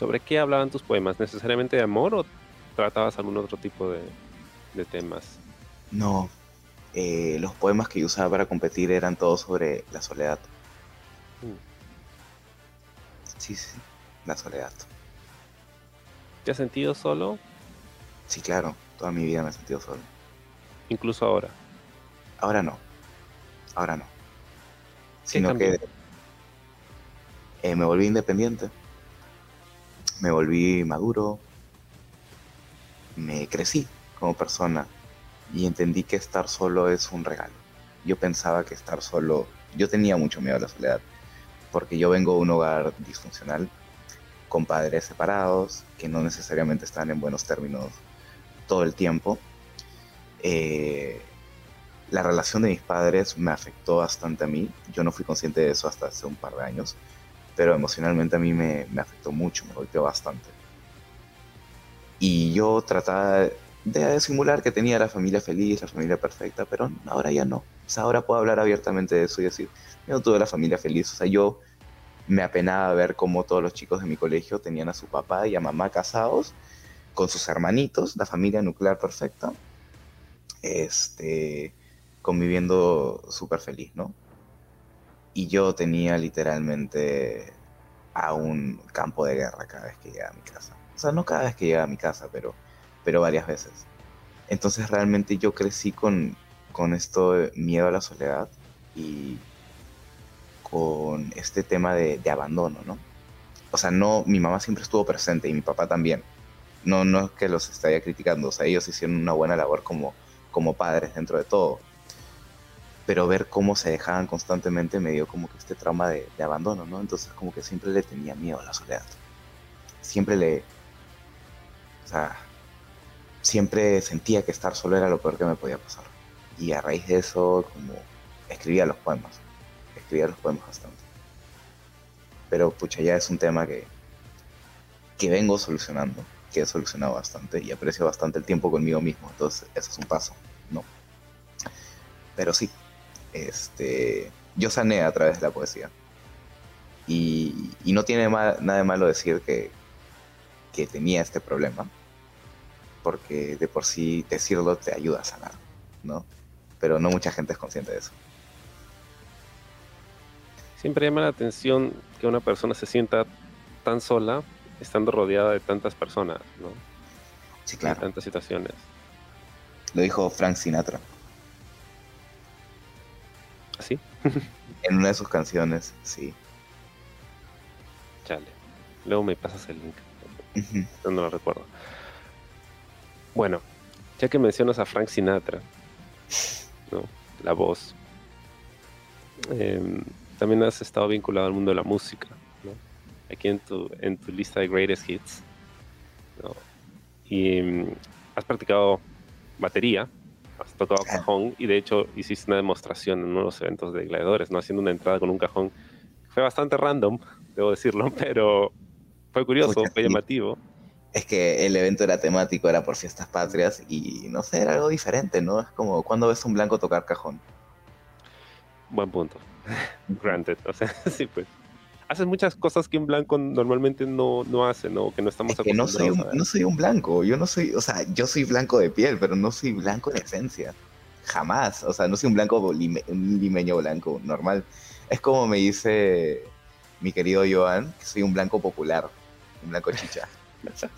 Speaker 2: ¿Sobre qué hablaban tus poemas? ¿Necesariamente de amor o tratabas algún otro tipo de, temas?
Speaker 3: No, eh, los poemas que yo usaba para competir eran todos sobre la soledad. Mm. Sí, sí, la soledad.
Speaker 2: ¿Te has sentido solo?
Speaker 3: Sí, claro, toda mi vida me he sentido solo.
Speaker 2: Incluso ahora.
Speaker 3: Ahora no ahora no. Sino que eh, me volví independiente, me volví maduro, me crecí como persona y entendí que estar solo es un regalo. Yo pensaba que estar solo, yo tenía mucho miedo a la soledad, porque yo vengo de un hogar disfuncional, con padres separados, que no necesariamente están en buenos términos todo el tiempo. Eh, la relación de mis padres me afectó bastante a mí. Yo no fui consciente de eso hasta hace un par de años, pero emocionalmente a mí me, afectó mucho, me golpeó bastante. Y yo trataba de simular que tenía la familia feliz, la familia perfecta, pero ahora ya no. O sea, ahora puedo hablar abiertamente de eso y decir, yo no tuve la familia feliz. O sea, yo me apenaba ver cómo todos los chicos de mi colegio tenían a su papá y a mamá casados con sus hermanitos, la familia nuclear perfecta, este, conviviendo súper feliz, ¿no? Y yo tenía literalmente a un campo de guerra cada vez que llegaba a mi casa. O sea, no cada vez que llegaba a mi casa, pero, pero varias veces. Entonces realmente yo crecí con, con esto de miedo a la soledad y con este tema de, de abandono, ¿no? O sea, no, mi mamá siempre estuvo presente y mi papá también. No, no es que los estaría criticando, o sea, ellos hicieron una buena labor como, como padres dentro de todo. Pero ver cómo se dejaban constantemente me dio como que este trauma de, de abandono, ¿no? Entonces como que siempre le tenía miedo a la soledad. Siempre le... O sea, siempre sentía que estar solo era lo peor que me podía pasar. Y a raíz de eso, como escribía los poemas. Escribía los poemas bastante. Pero pucha, ya es un tema que, que vengo solucionando, que he solucionado bastante y aprecio bastante el tiempo conmigo mismo. Entonces, eso es un paso, ¿no? Pero sí, este, yo sané a través de la poesía. Y, y no tiene ma- nada de malo decir que, que tenía este problema, porque de por sí decirlo te ayuda a sanar, ¿no? Pero no mucha gente es consciente de eso.
Speaker 2: Siempre llama la atención que una persona se sienta tan sola estando rodeada de tantas personas, ¿no?
Speaker 3: Sí,
Speaker 2: En
Speaker 3: claro.
Speaker 2: tantas situaciones.
Speaker 3: Lo dijo Frank Sinatra
Speaker 2: ¿Así?
Speaker 3: en una de sus canciones, sí.
Speaker 2: Chale. Luego me pasas el link. No lo recuerdo. Bueno, ya que mencionas a Frank Sinatra, ¿no? La voz. em, también has estado vinculado al mundo de la música, ¿no? Aquí en tu, en tu lista de greatest hits, ¿no? Y em, has practicado batería, has tocado cajón y de hecho hiciste una demostración en uno de los eventos de gladiadores, ¿no? Haciendo una entrada con un cajón. Fue bastante random, debo decirlo, pero fue curioso,
Speaker 3: Pucha,
Speaker 2: fue llamativo.
Speaker 3: Es que el evento era temático, era por fiestas patrias y no sé, era algo diferente, ¿no? Es como cuando ves a un blanco tocar cajón.
Speaker 2: Buen punto. Granted. O sea, sí, pues. Haces muchas cosas que un blanco normalmente no, no hace, ¿no? Que no estamos
Speaker 3: Es que no soy, un, no soy un blanco, yo no soy, o sea, yo soy blanco de piel, pero no soy blanco en esencia. Jamás, o sea, no soy un blanco, lime- un limeño blanco, normal. Es como me dice mi querido Joan, que soy un blanco popular, un blanco chicha.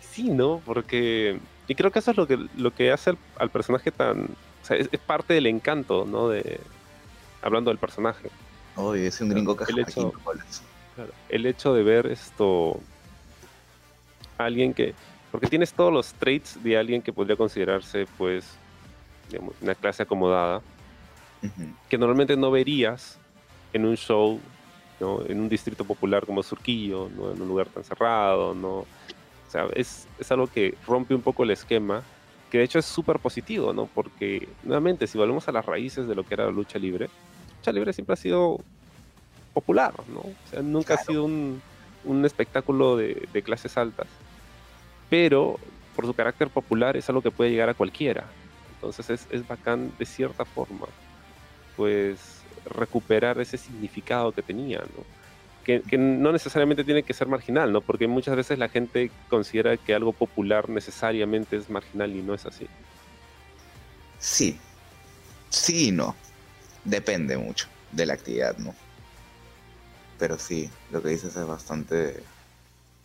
Speaker 2: Sí, ¿no? Porque. Y creo que eso es lo que, lo que hace al, al personaje tan. O sea, es, es parte del encanto, ¿no? De. Hablando del personaje.
Speaker 3: Oye, soy un gringo
Speaker 2: El hecho-. Claro, El hecho de ver esto. Alguien que. Porque tienes todos los traits de alguien que podría considerarse, pues. digamos, una clase acomodada. Que normalmente no verías en un show, ¿no? en un distrito popular como Surquillo, ¿no? en un lugar tan cerrado, ¿no? O sea, es, es algo que rompe un poco el esquema, que de hecho es súper positivo, ¿no? Porque, nuevamente, si volvemos a las raíces de lo que era la lucha libre, lucha libre siempre ha sido popular, ¿no? O sea, nunca ha sido un, un espectáculo de, de clases altas, pero por su carácter popular es algo que puede llegar a cualquiera. Entonces es, es bacán de cierta forma, pues recuperar ese significado que tenía, ¿no? Que, que no necesariamente tiene que ser marginal, ¿no? Porque muchas veces la gente considera que algo popular necesariamente es marginal y no es así.
Speaker 3: Sí, sí y no. Depende mucho de la actividad, ¿no? Pero sí, lo que dices es bastante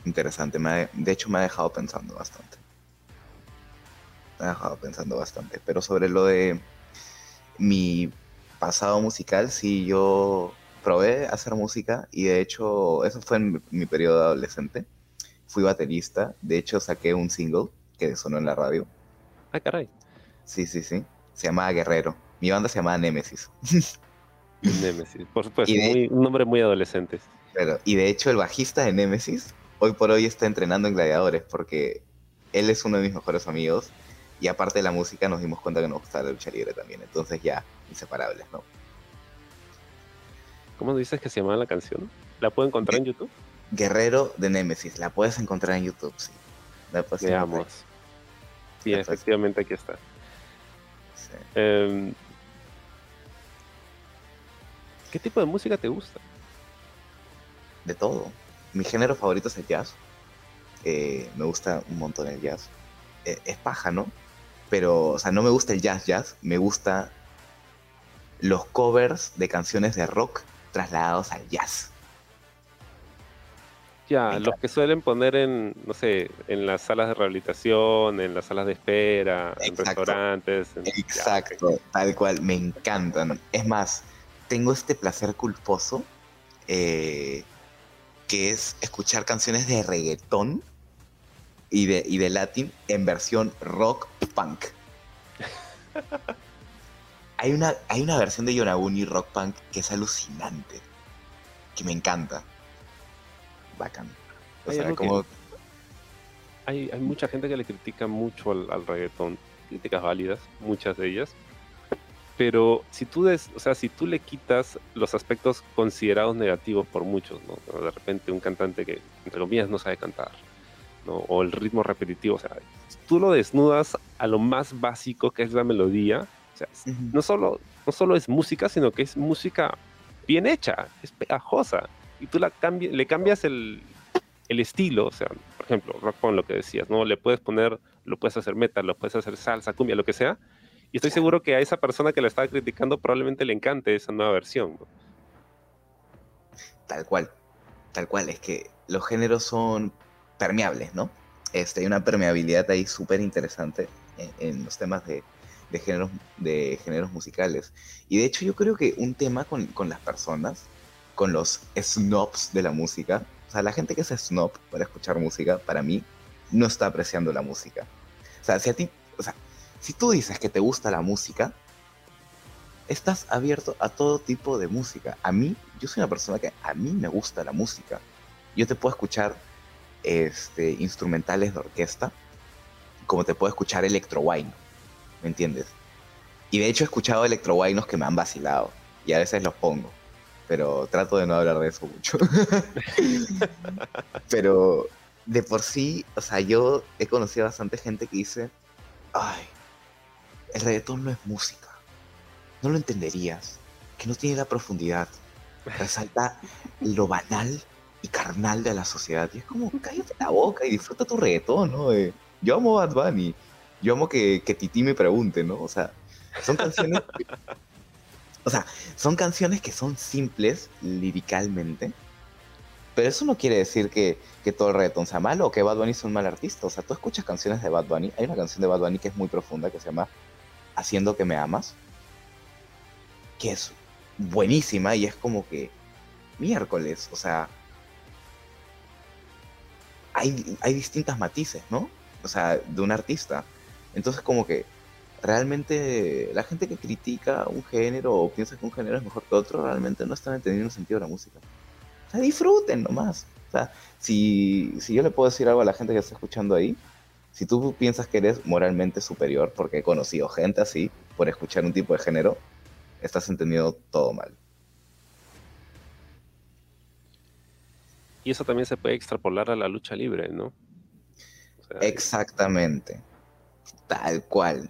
Speaker 3: interesante. Me ha- de hecho, me ha dejado pensando bastante. Me ha dejado pensando bastante. Pero sobre lo de mi pasado musical, sí, yo probé hacer música y de hecho, eso fue en mi, mi periodo de adolescente. Fui baterista. De hecho, saqué un single que sonó en la radio.
Speaker 2: Ah, caray.
Speaker 3: Sí, sí, sí. Se llamaba Guerrero. Mi banda se llamaba Nemesis.
Speaker 2: Nemesis. Por supuesto,
Speaker 3: Y de-
Speaker 2: muy- un nombre muy adolescente.
Speaker 3: Pero, y de hecho, el bajista de Nemesis hoy por hoy está entrenando en Gladiadores porque él es uno de mis mejores amigos. Y aparte de la música, nos dimos cuenta que nos gustaba la lucha libre también. Entonces, ya, inseparables, ¿no?
Speaker 2: ¿Cómo dices que se llama la canción? ¿La puedo encontrar en YouTube?
Speaker 3: Guerrero de Nemesis. La puedes encontrar en YouTube, sí. La.
Speaker 2: Veamos. Sí, efectivamente aquí está.
Speaker 3: Sí.
Speaker 2: Em, ¿Qué tipo de música te gusta?
Speaker 3: De todo. Mi género favorito es el jazz. eh, me gusta un montón el jazz. Eh, es paja, ¿no? Pero, o sea, no me gusta el jazz jazz, me gusta los covers de canciones de rock trasladados al jazz.
Speaker 2: Ya, los que suelen poner en, no sé, en las salas de rehabilitación, en las salas de espera, en restaurantes.
Speaker 3: Exacto, tal cual, me encantan. Es más, tengo este placer culposo eh, que es escuchar canciones de reggaetón y de, y de latín en versión rock punk. hay, una, hay una versión de Yonaguni rock punk que es alucinante, que me encanta bacán.
Speaker 2: hay, hay, mucha gente que le critica mucho al, reggaetón, críticas válidas, muchas de ellas. Pero si tú, des, o sea, si tú le quitas los aspectos considerados negativos por muchos, ¿no? De repente un cantante que, entre comillas, no sabe cantar, ¿no? O el ritmo repetitivo, o sea, tú lo desnudas a lo más básico que es la melodía, o sea, no, solo, no solo es música, sino que es música bien hecha, es pegajosa y tú la le cambias el, estilo, o sea, por ejemplo, rock con lo que decías, ¿no? Le puedes poner, lo puedes hacer metal, lo puedes hacer salsa, cumbia, lo que sea, y estoy seguro que a esa persona que la estaba criticando probablemente le encante esa nueva versión.
Speaker 3: Tal cual, tal cual, es que los géneros son permeables, ¿no? Este, hay una permeabilidad ahí súper interesante en, los temas de, géneros, de géneros musicales. Y de hecho yo creo que un tema con, con las personas con los snobs de la música. O sea, la gente que es snob para escuchar música, para mí, no está apreciando la música. O sea, si a ti, si tú dices que te gusta la música, estás abierto a todo tipo de música. A mí, yo soy una persona que a mí me gusta la música. Yo te puedo escuchar este, instrumentales de orquesta, como te puedo escuchar electro ¿me entiendes? Y de hecho he escuchado electro que me han vacilado, y a veces los pongo pero trato de no hablar de eso mucho. pero de por sí, o sea, yo he conocido a bastante gente que dice, ay, el reggaetón no es música, no lo entenderías, que no tiene la profundidad, resalta lo banal y carnal de la sociedad. Y es como, cállate la boca y disfruta tu reggaetón, ¿no? yo amo Bad Bunny, yo amo que, que Titi me pregunte, ¿no? O sea, son canciones o sea, son canciones que son simples liricalmente, pero eso no quiere decir que, todo el reggaetón sea malo o que Bad Bunny sea un mal artista. O sea, tú escuchas canciones de Bad Bunny. Hay una canción de Bad Bunny que es muy profunda que se llama Haciendo que me amas, que es buenísima y es como que miércoles, o sea, hay, hay distintas matices, ¿no? O sea, de un artista. Entonces como que realmente la gente que critica un género o piensa que un género es mejor que otro, realmente no están entendiendo el sentido de la música. O sea, disfruten nomás. O sea, si, si yo le puedo decir algo a la gente que está escuchando ahí, si tú piensas que eres moralmente superior, porque he conocido gente así, por escuchar un tipo de género, estás entendiendo todo mal.
Speaker 2: Y eso también se puede extrapolar a la lucha libre, ¿no?
Speaker 3: Exactamente. Tal cual